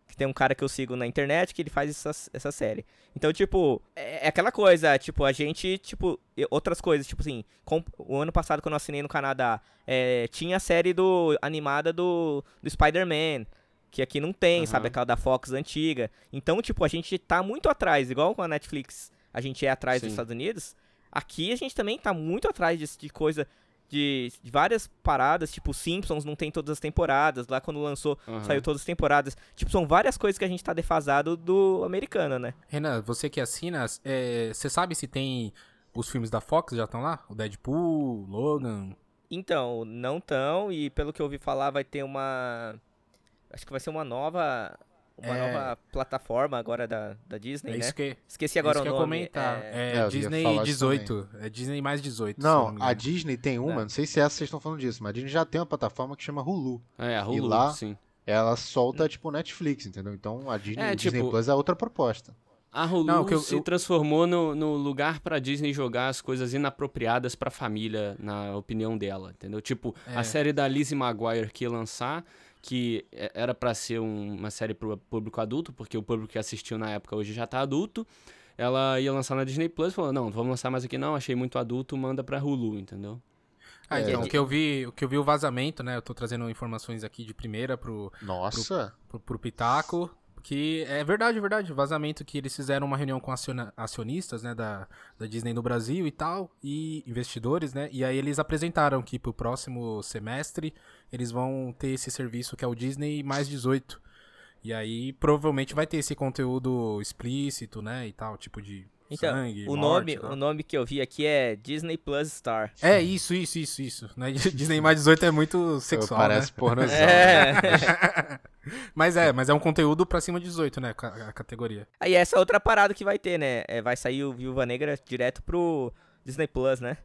que tem um cara que eu sigo na internet que ele faz essa, essa série. Então, tipo, é, é aquela coisa, tipo, a gente, tipo, outras coisas, tipo assim, com- o ano passado quando eu assinei no Canadá, é, tinha a série do animada do, do Spider-Man, que aqui não tem, sabe, Aham. aquela da Fox antiga. Então, tipo, a gente tá muito atrás, igual com a Netflix, a gente é atrás Sim. dos Estados Unidos, aqui a gente também tá muito atrás de, de coisa, de, de várias paradas, tipo, Simpsons não tem todas as temporadas, lá quando lançou, Aham. saiu todas as temporadas. Tipo, são várias coisas que a gente tá defasado do americano, né? Renan, você que assina, é, você sabe se tem os filmes da Fox já estão lá? O Deadpool, Logan. Então, não tão, e pelo que eu ouvi falar, vai ter uma. Acho que vai ser uma nova. Uma É. nova plataforma agora da, da Disney, É né? isso que, Esqueci agora isso que o eu ia nome. comentar. é- É, É, eu Disney falar isso 18. É Disney mais 18. se eu Não, a. Disney tem uma, Não. não sei se essa vocês estão falando disso, mas a Disney já tem uma plataforma que chama Hulu. É, a Hulu, lá- sim. Ela solta tipo Netflix, entendeu? Então a Disney, É, o Disney tipo- Plus é outra proposta. A Hulu Não, que eu- se eu- transformou no, no lugar pra Disney jogar as coisas inapropriadas pra família, na opinião dela, entendeu? Tipo, É. a série da Lizzie Maguire que ia lançar, que é- era pra ser um- uma série pro público adulto, porque o público que assistiu na época hoje já tá adulto. Ela ia lançar na Disney Plus e falou: não, não vamos lançar mais aqui não, achei muito adulto, manda pra Hulu, entendeu? Ah, É. então, o que eu vi, o que eu vi o vazamento, né? Eu tô trazendo informações aqui de primeira pro, Nossa. pro, pro Pitaco. Que é verdade, é verdade. Vazamento que eles fizeram uma reunião com acionistas, né, da, da Disney no Brasil e tal, e investidores, né? E aí eles apresentaram que pro próximo semestre eles vão ter esse serviço que é o Disney mais 18. E aí provavelmente vai ter esse conteúdo explícito, né, e tal, tipo de Então, sangue, o, morte, nome, o nome que eu vi aqui é Disney Plus Star. É, isso, isso, isso, isso. Né? Disney mais 18 é muito sexual, Parece né? pornozão. É. mas é, mas é um conteúdo pra cima de 18, né? A categoria. Aí essa outra parada que vai ter, né? É, vai sair o Viúva Negra direto pro Disney Plus, né?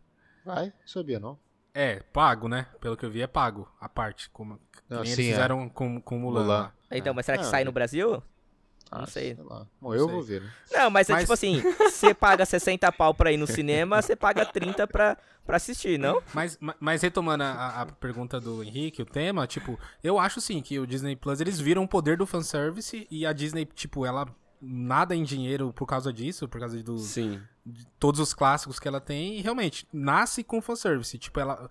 Vai, sabia não. É, pago, né? Pelo que eu vi, é pago, a parte. Como, Não, nem sim, eles é. fizeram com, com Mulan. Mulan. lá. Então, mas será que Ah, sai é. no Brasil? Ah, Não sei. lá. Bom, eu sei. vou ver, né? Não, mas é Mas- tipo assim, você paga 60 pau pra ir no cinema, você paga 30 pra, pra assistir, não? Mas, ma- mas retomando a, a pergunta do Henrique, o tema, tipo, eu acho sim que o Disney Plus, eles viram o poder do fanservice e a Disney, tipo, ela nada em dinheiro por causa disso, por causa do, Sim. de todos os clássicos que ela tem e realmente nasce com fanservice. Tipo, ela.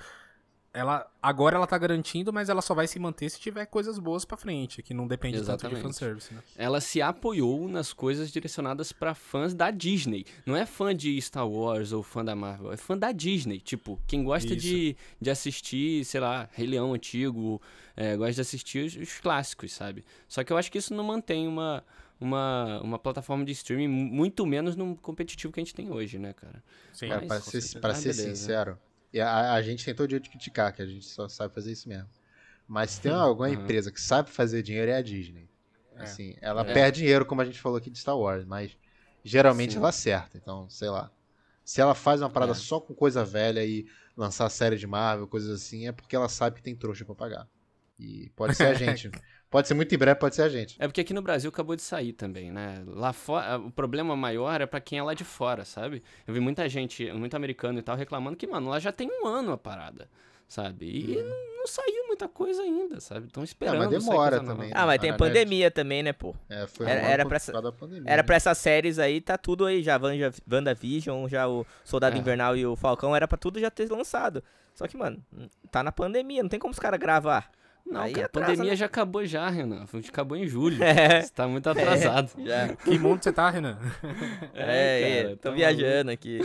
Ela, agora ela tá garantindo, mas ela só vai se manter se tiver coisas boas pra frente, que não depende tanto Exatamente. de fanservice, né? ela se apoiou nas coisas direcionadas pra fãs da Disney. Não é fã de Star Wars ou fã da Marvel, é fã da Disney. Tipo, quem gosta Isso. de, de assistir, sei lá, Rei Leão antigo, é, gosta de assistir os, os clássicos, sabe? Só que eu acho que isso não mantém uma, uma, uma plataforma de streaming, mu- muito menos no competitivo que a gente tem hoje, né, cara? Sim, Cara, Mas, pra ser, pra Ah, ser sincero, a, a gente tem todo dia de criticar, que a gente só sabe fazer isso mesmo. Mas se tem alguma Aham. empresa que sabe fazer dinheiro é a Disney. É. Assim, ela É. perde dinheiro, como a gente falou aqui de Star Wars, mas geralmente Sim. ela acerta. Então, sei lá. Se ela faz uma parada É. só com coisa velha e lançar série de Marvel, coisas assim, é porque ela sabe que tem trouxa pra pagar. E pode ser a gente. Pode ser muito em breve, pode ser a gente. É porque aqui no Brasil acabou de sair também, né? Lá fora, o problema maior é pra quem é lá de fora, sabe? Eu vi muita gente, muito americano e tal, reclamando que, mano, lá já tem um ano a parada, sabe? E não, não saiu muita coisa ainda, sabe? Estão esperando. mas sair demora também, né? Ah, mas tem Ah, a né? pandemia também, né, pô? É, foi Era- rolando era por pra essa- causa da pandemia. Era né? pra essas séries aí, tá tudo aí já. Wanda- WandaVision, já o Soldado É. Invernal e o Falcão, era pra tudo já ter lançado. Só que, mano, tá na pandemia, não tem como os caras gravar. Não, Aí cara, a atrasa, pandemia né? já acabou já, Renan. A gente acabou em julho. É. Você tá muito atrasado. Já. Que mundo você tá, Renan? É, cara, tô tá viajando aqui.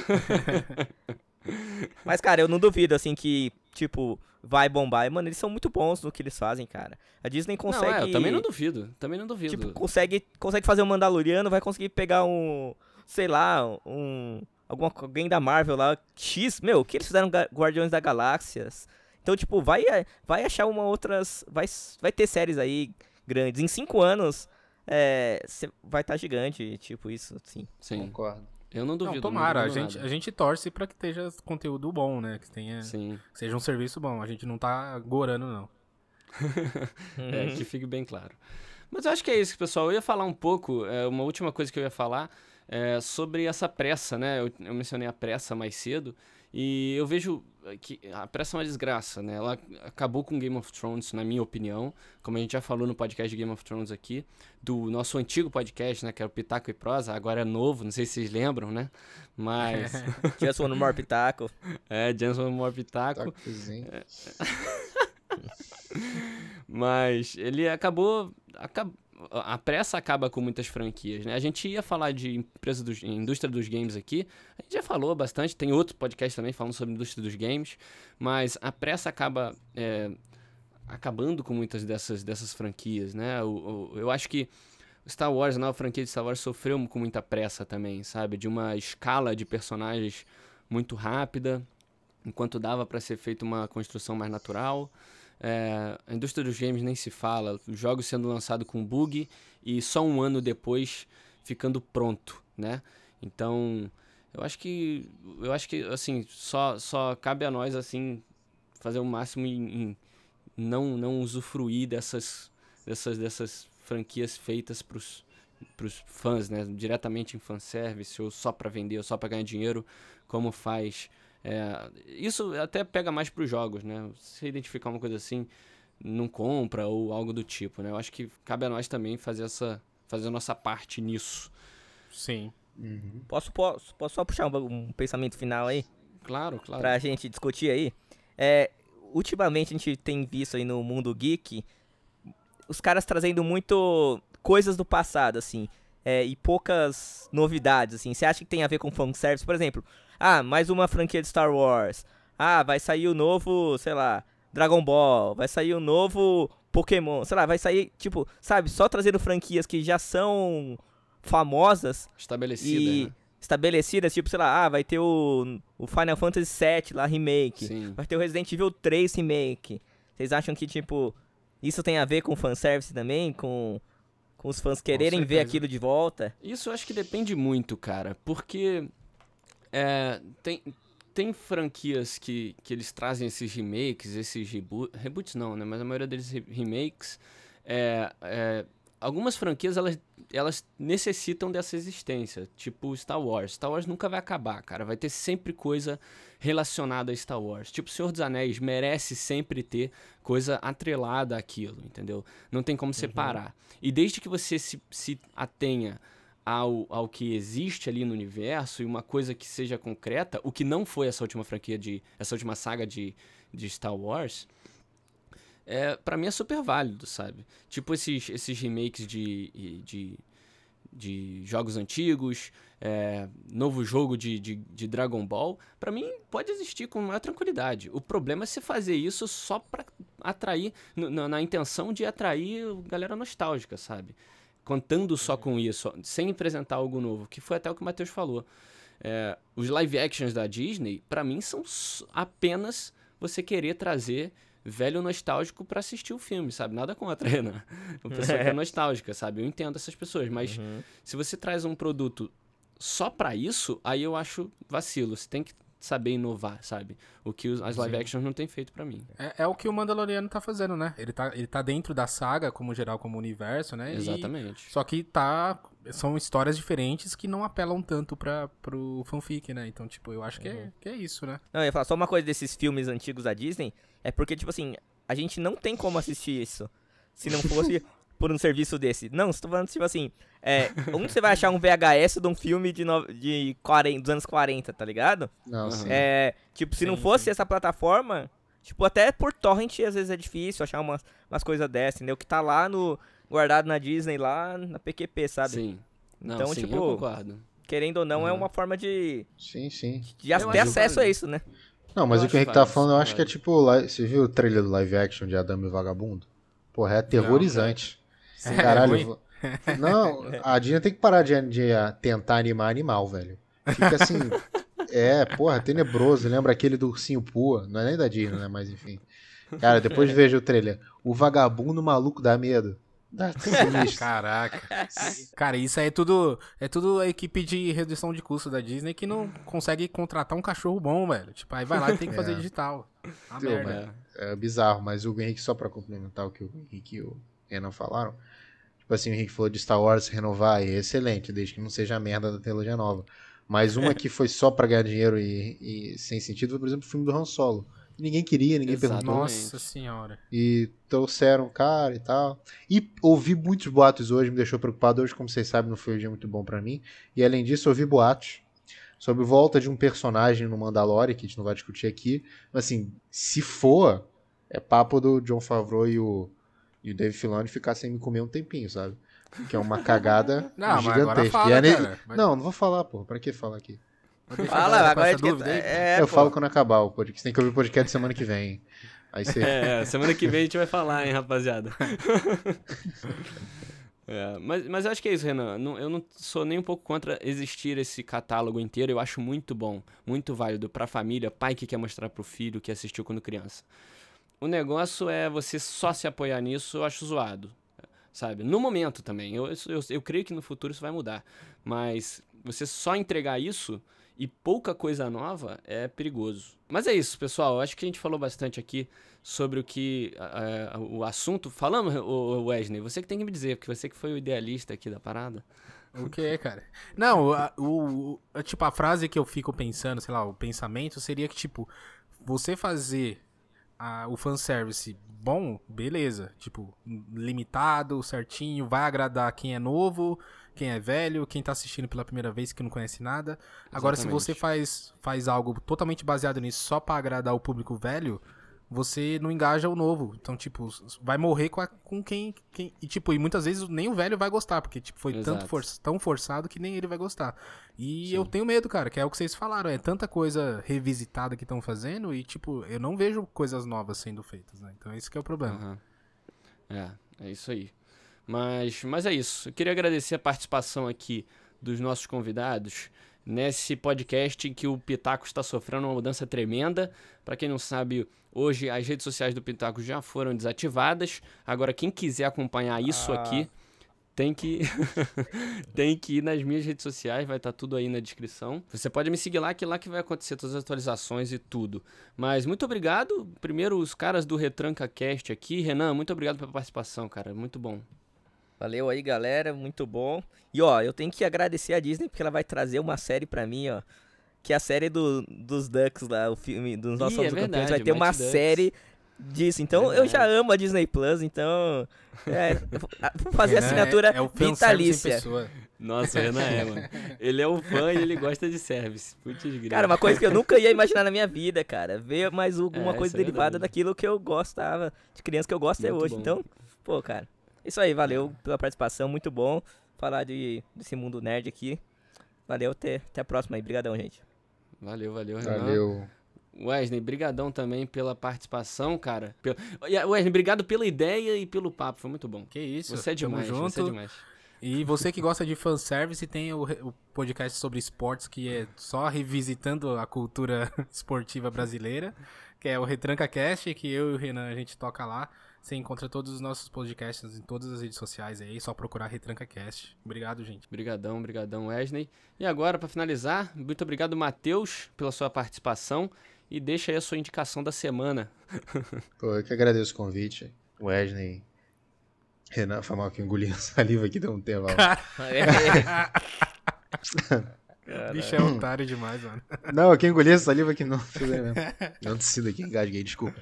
Mas, cara, eu não duvido, assim, que, tipo, vai bombar. E, mano, eles são muito bons no que eles fazem, cara. A Disney consegue... Não, é, eu também não duvido. Também não duvido. Tipo, consegue, consegue fazer um Mandaloriano, vai conseguir pegar um, sei lá, um alguma alguém da Marvel lá, X, meu, o que eles fizeram Guardiões da Galáxias? Então, tipo, vai vai achar uma outras, vai vai ter séries aí grandes. Em cinco anos, é, cê vai estar gigante, tipo isso, sim. Sim, Concordo. eu não duvido. Não, tomara. A duvido gente, nada. a gente torce pra que esteja conteúdo bom, né? Que, tenha, Sim, que seja um serviço bom. A gente não tá gorando, não. é, que fique bem claro. Mas eu acho que é isso, pessoal. Eu ia falar um pouco, é, uma última coisa que eu ia falar é sobre essa pressa, né? Eu, eu mencionei a pressa mais cedo. E eu vejo que a pressa é uma desgraça, né? Ela acabou com Game of Thrones, na minha opinião. Como a gente já falou no podcast de Game of Thrones aqui, do nosso antigo podcast, né? Que era o Pitaco e Prosa, agora é novo, não sei se vocês lembram, né? Mas. Just One More Pitaco. é, Jensen More Pitaco. Tacozinho. Mas ele acabou. acab- A pressa acaba com muitas franquias, né? A gente ia falar de empresa dos, indústria dos games aqui. A gente já falou bastante, tem outro podcast também falando sobre indústria dos games. Mas a pressa acaba é, acabando com muitas dessas, dessas franquias, né? O, o- eu acho que Star Wars, a nova franquia de Star Wars sofreu com muita pressa também, sabe? De uma escala de personagens muito rápida, enquanto dava para ser feita uma construção mais natural. É, a indústria dos games nem se fala, os jogos sendo lançados com bug e só um ano depois ficando pronto, né? Então, eu acho que eu acho que assim, só só cabe a nós assim fazer o máximo em, em não não usufruir dessas dessas dessas franquias feitas pros pros fãs, né? Diretamente em fanservice, ou só para vender, ou só para ganhar dinheiro, como faz. É, isso até pega mais pros jogos, né? Se identificar uma coisa assim, não compra ou algo do tipo, né? Eu acho que cabe a nós também fazer essa fazer a nossa parte nisso. Sim. Uhum. Posso, posso, posso só puxar um, um pensamento final aí? Claro, claro. Pra gente discutir aí? É, ultimamente a gente tem visto aí no mundo geek os caras trazendo muito coisas do passado, assim. É, e poucas novidades, assim. Você acha que tem a ver com fanservice? Por exemplo, ah, mais uma franquia de Star Wars. Ah, vai sair o novo, sei lá, Dragon Ball. Vai sair o novo Pokémon. Sei lá, vai sair, tipo, sabe, só trazendo franquias que já são famosas Estabelecida, e né? estabelecidas, tipo, sei lá, ah, vai ter o, o Final Fantasy VII lá, remake. Sim. Vai ter o Resident Evil 3 remake. Vocês acham que, tipo, isso tem a ver com fanservice também? Com, com os fãs quererem ver aquilo de volta? Isso eu acho que depende muito, cara, porque é, tem, tem franquias que, que eles trazem esses remakes, esses reboot, reboots não, né? Mas a maioria deles re- remakes. é, é, algumas franquias elas, elas necessitam dessa existência, tipo Star Wars. Star Wars nunca vai acabar, cara. Vai ter sempre coisa relacionada a Star Wars. Tipo, Senhor dos Anéis merece sempre ter coisa atrelada àquilo, entendeu? Não tem como separar. E desde que você se, se atenha ao, ao que existe ali no universo e uma coisa que seja concreta, o que não foi essa última franquia de. essa última saga de, de Star Wars. É, para mim é super válido, sabe? Tipo esses, esses remakes de, de, de jogos antigos, é, novo jogo de, de, de Dragon Ball, pra mim pode existir com maior tranquilidade. O problema é você fazer isso só pra atrair, na, na intenção de atrair galera nostálgica, sabe? Contando só com isso, sem apresentar algo novo, que foi até o que o Matheus falou. É, os live actions da Disney, pra mim, são apenas você querer trazer velho nostálgico pra assistir o filme, sabe? Nada contra, Renan. O pessoal que é nostálgica, sabe? Eu entendo essas pessoas, mas Uhum. se você traz um produto só pra isso, aí eu acho vacilo. Você tem que saber inovar, sabe? O que os- as live Sim. actions não têm feito pra mim. É, é o que o Mandaloriano tá fazendo, né? Ele tá, ele tá dentro da saga, como geral, como universo, né? E- Exatamente. só que tá. São histórias diferentes que não apelam tanto pra, pro fanfic, né? Então, tipo, eu acho que, é, que é isso, né? Não, eu ia falar só uma coisa desses filmes antigos da Disney, é porque, tipo assim, a gente não tem como assistir isso se não fosse por um serviço desse. Não, estou falando, tipo assim, é, onde você vai achar um VHS de um filme de, no, de 40, dos anos 40, tá ligado? Não. É, tipo, se não Sim, fosse sim. essa plataforma, tipo, até por torrent às vezes é difícil achar umas, umas coisas dessas, entendeu? Que tá lá no, guardado na Disney, lá na PQP, sabe? Sim. Não, Então, sim, tipo, eu concordo. Querendo ou não, é Uhum. uma forma de, Sim, sim. de Eu ter acesso a isso, né? Não, mas Eu o que o Henrique tá falando, eu acho que é tipo. Você viu o trailer do live action de Adamo e Vagabundo? Porra, é aterrorizante. Sim. Caralho. É eu vou- Não, a Disney tem que parar de, de, ah, tentar animar animal, velho. Fica assim. é, porra, tenebroso. Lembra aquele do ursinho Pua? Não é nem da Disney, né? Mas enfim. Cara, depois veja o trailer. O vagabundo maluco dá medo. Dá sinistro. Caraca. Cara, isso aí é tudo. É tudo a equipe de redução de custo da Disney que não consegue contratar um cachorro bom, velho. Tipo, aí vai lá e tem que fazer É. digital. Uma Teu, merda. É bizarro, mas o Henrique, só pra complementar o que o Henrique e o Renan falaram, assim, o Henrique falou de Star Wars renovar, e é excelente, desde que não seja a merda da trilogia nova. Mas uma que foi só pra ganhar dinheiro e, e sem sentido foi, por exemplo, o filme do Han Solo. Ninguém queria, ninguém Exato. perguntou. Nossa senhora. E trouxeram o cara e tal. E ouvi muitos boatos hoje, me deixou preocupado. Hoje, como vocês sabem, não foi um dia muito bom pra mim. E além disso, ouvi boatos sobre volta de um personagem no Mandalorian, que a gente não vai discutir aqui. Mas assim, se for, é papo do John Favreau e o, e o Dave Filoni ficar sem me comer um tempinho, sabe? Que é uma cagada Não, mas agora gigantesca. fala, E é ne-. Vai- Não, não vou falar, pô. Pra que falar aqui? Fala, a agora a gente dúvida aí. quer... É, Eu pô. falo quando acabar o podcast. Você tem que ouvir o podcast semana que vem. Aí você. É, semana que vem a gente vai falar, hein, rapaziada. É, mas, mas eu acho que é isso, Renan. Não- eu não sou nem um pouco contra existir esse catálogo inteiro. Eu acho muito bom, muito válido pra família, pai que quer mostrar pro filho que assistiu quando criança. O negócio é você só se apoiar nisso, eu acho zoado. sabe? No momento também. Eu, eu, eu creio que no futuro isso vai mudar. Mas você só entregar isso e pouca coisa nova é perigoso. Mas é isso, pessoal. Acho que a gente falou bastante aqui sobre o que o assunto. Falamos, Wesley, você que tem que me dizer, porque você que foi o idealista aqui da parada. O que, cara? Não, o, o, tipo, a frase que eu fico pensando, sei lá, o pensamento seria que, tipo, você fazer a, o fanservice bom, beleza. Tipo, limitado, certinho, vai agradar quem é novo, quem é velho, quem tá assistindo pela primeira vez que não conhece nada. Agora, se você faz, faz algo totalmente baseado nisso só para agradar o público velho, você não engaja o novo. Então, tipo, vai morrer com, a, com quem, quem. E, tipo, e muitas vezes nem o velho vai gostar, porque, tipo, foi tanto for, tão forçado que nem ele vai gostar. E Sim. eu tenho medo, cara, que é o que vocês falaram. É tanta coisa revisitada que estão fazendo e, tipo, eu não vejo coisas novas sendo feitas, né? Então, esse que é o problema. Uhum. É, é isso aí. Mas, mas é isso. Eu queria agradecer a participação aqui dos nossos convidados nesse podcast em que o Pitaco está sofrendo uma mudança tremenda. Para quem não sabe, hoje as redes sociais do Pitaco já foram desativadas. Agora, quem quiser acompanhar isso ah. aqui, tem que tem que ir nas minhas redes sociais, vai estar tá tudo aí na descrição. Você pode me seguir lá, que lá que vai acontecer todas as atualizações e tudo. Mas muito obrigado. Primeiro os caras do Retranca Cast aqui, Renan, muito obrigado pela participação, cara, muito bom. Valeu aí, galera. Muito bom. E ó, eu tenho que agradecer a Disney porque ela vai trazer uma série pra mim, ó. Que é a série do, dos Ducks lá, o filme dos nossos Ih, é verdade, campeões. Vai ter uma Ducks. série disso. Então eu já amo a Disney Plus, então. É, vou fazer Renan assinatura é, é o vitalícia. Nossa, o Renan é, mano. Ele é um fã e ele gosta de service. Putz, cara, uma coisa que eu nunca ia imaginar na minha vida, cara. Ver mais alguma é, coisa é derivada daquilo que eu gostava, de criança que eu gosto até hoje. Bom. Então, pô, cara. Isso aí, valeu pela participação, muito bom falar de, desse mundo nerd aqui. Valeu, até, até a próxima aí. Obrigadão, gente. Valeu, valeu, Renan. Valeu. Wesley, brigadão também pela participação, cara. Wesley, obrigado pela ideia e pelo papo, foi muito bom. Que isso. Você é demais, junto. você é demais. E você que gosta de fanservice, tem o, o podcast sobre esportes, que é só revisitando a cultura esportiva brasileira, que é o Retranca Cast, que eu e o Renan a gente toca lá. Você encontra todos os nossos podcasts em todas as redes sociais aí, só procurar Retranca Cast. Obrigado, gente. Obrigadão, obrigadão, Wesley. E agora, para finalizar, muito obrigado, Matheus, pela sua participação e deixa aí a sua indicação da semana. Pô, eu que agradeço o convite. Wesley, Renan, foi mal que engoliu saliva aqui, deu um tempo. Bicho é otário demais, mano. Não, quem engoliu essa saliva aqui não. Não descido aqui, engasguei, desculpa.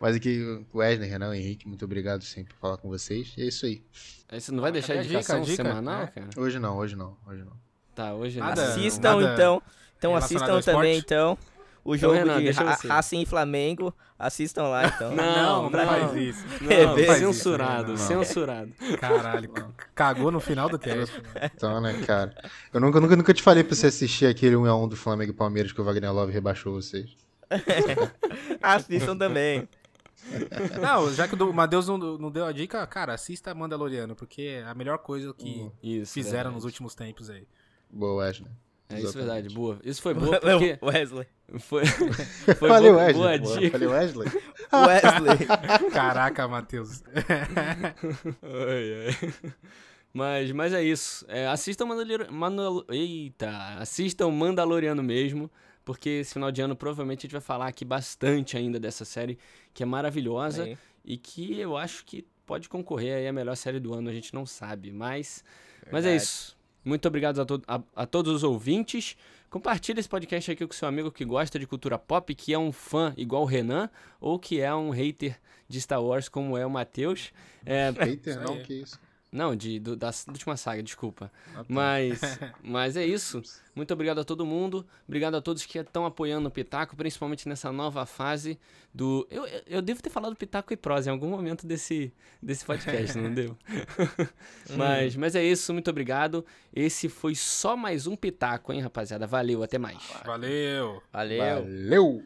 Mas aqui, Wesley, Renan, Henrique, muito obrigado sempre por falar com vocês. E é isso aí. Aí você não vai deixar a indicação dica, semanal, é. cara? Hoje não, hoje não, hoje não. Tá, hoje nada, não. Assistam nada então. Então assistam também, então. O jogo então, Renan, de Racing e Flamengo, assistam lá então. Não, não, não faz isso. Não, é, censurado, isso, censurado. Caralho, cagou no final do teste. Então, né, cara. Eu nunca, nunca, nunca te falei pra você assistir aquele 1x1 do Flamengo e Palmeiras que o Wagner Love rebaixou vocês. assistam também. Não, já que o Matheus não, não deu a dica, cara, assista Mandaloriano, porque é a melhor coisa que hum, isso, fizeram verdade. nos últimos tempos aí. Boa, Wesley. É isso, verdade, boa. Isso foi boa porque... Wesley. Foi, foi Falei boa, Wesley. boa dica. Falei Wesley. Wesley. Caraca, Matheus. ai, ai. Mas, mas é isso. É, assistam Mandaloriano. Mandal... Eita, assistam Mandaloriano mesmo porque esse final de ano provavelmente a gente vai falar aqui bastante ainda dessa série, que é maravilhosa aí. e que eu acho que pode concorrer aí a melhor série do ano, a gente não sabe, mas, mas é isso. Muito obrigado a, to a, a todos os ouvintes. Compartilhe esse podcast aqui com seu amigo que gosta de cultura pop, que é um fã igual o Renan, ou que é um hater de Star Wars, como é o Matheus. É... Hater não, que isso. Não, de, do, da, última saga, desculpa. Ah, tá. mas, mas é isso. Muito obrigado a todo mundo. Obrigado a todos que estão apoiando o Pitaco, principalmente nessa nova fase do. Eu, eu devo ter falado Pitaco e Prosa em algum momento desse, desse podcast, não deu? mas, mas é isso, muito obrigado. Esse foi só mais um Pitaco, hein, rapaziada? Valeu, até mais. Valeu. Valeu. Valeu.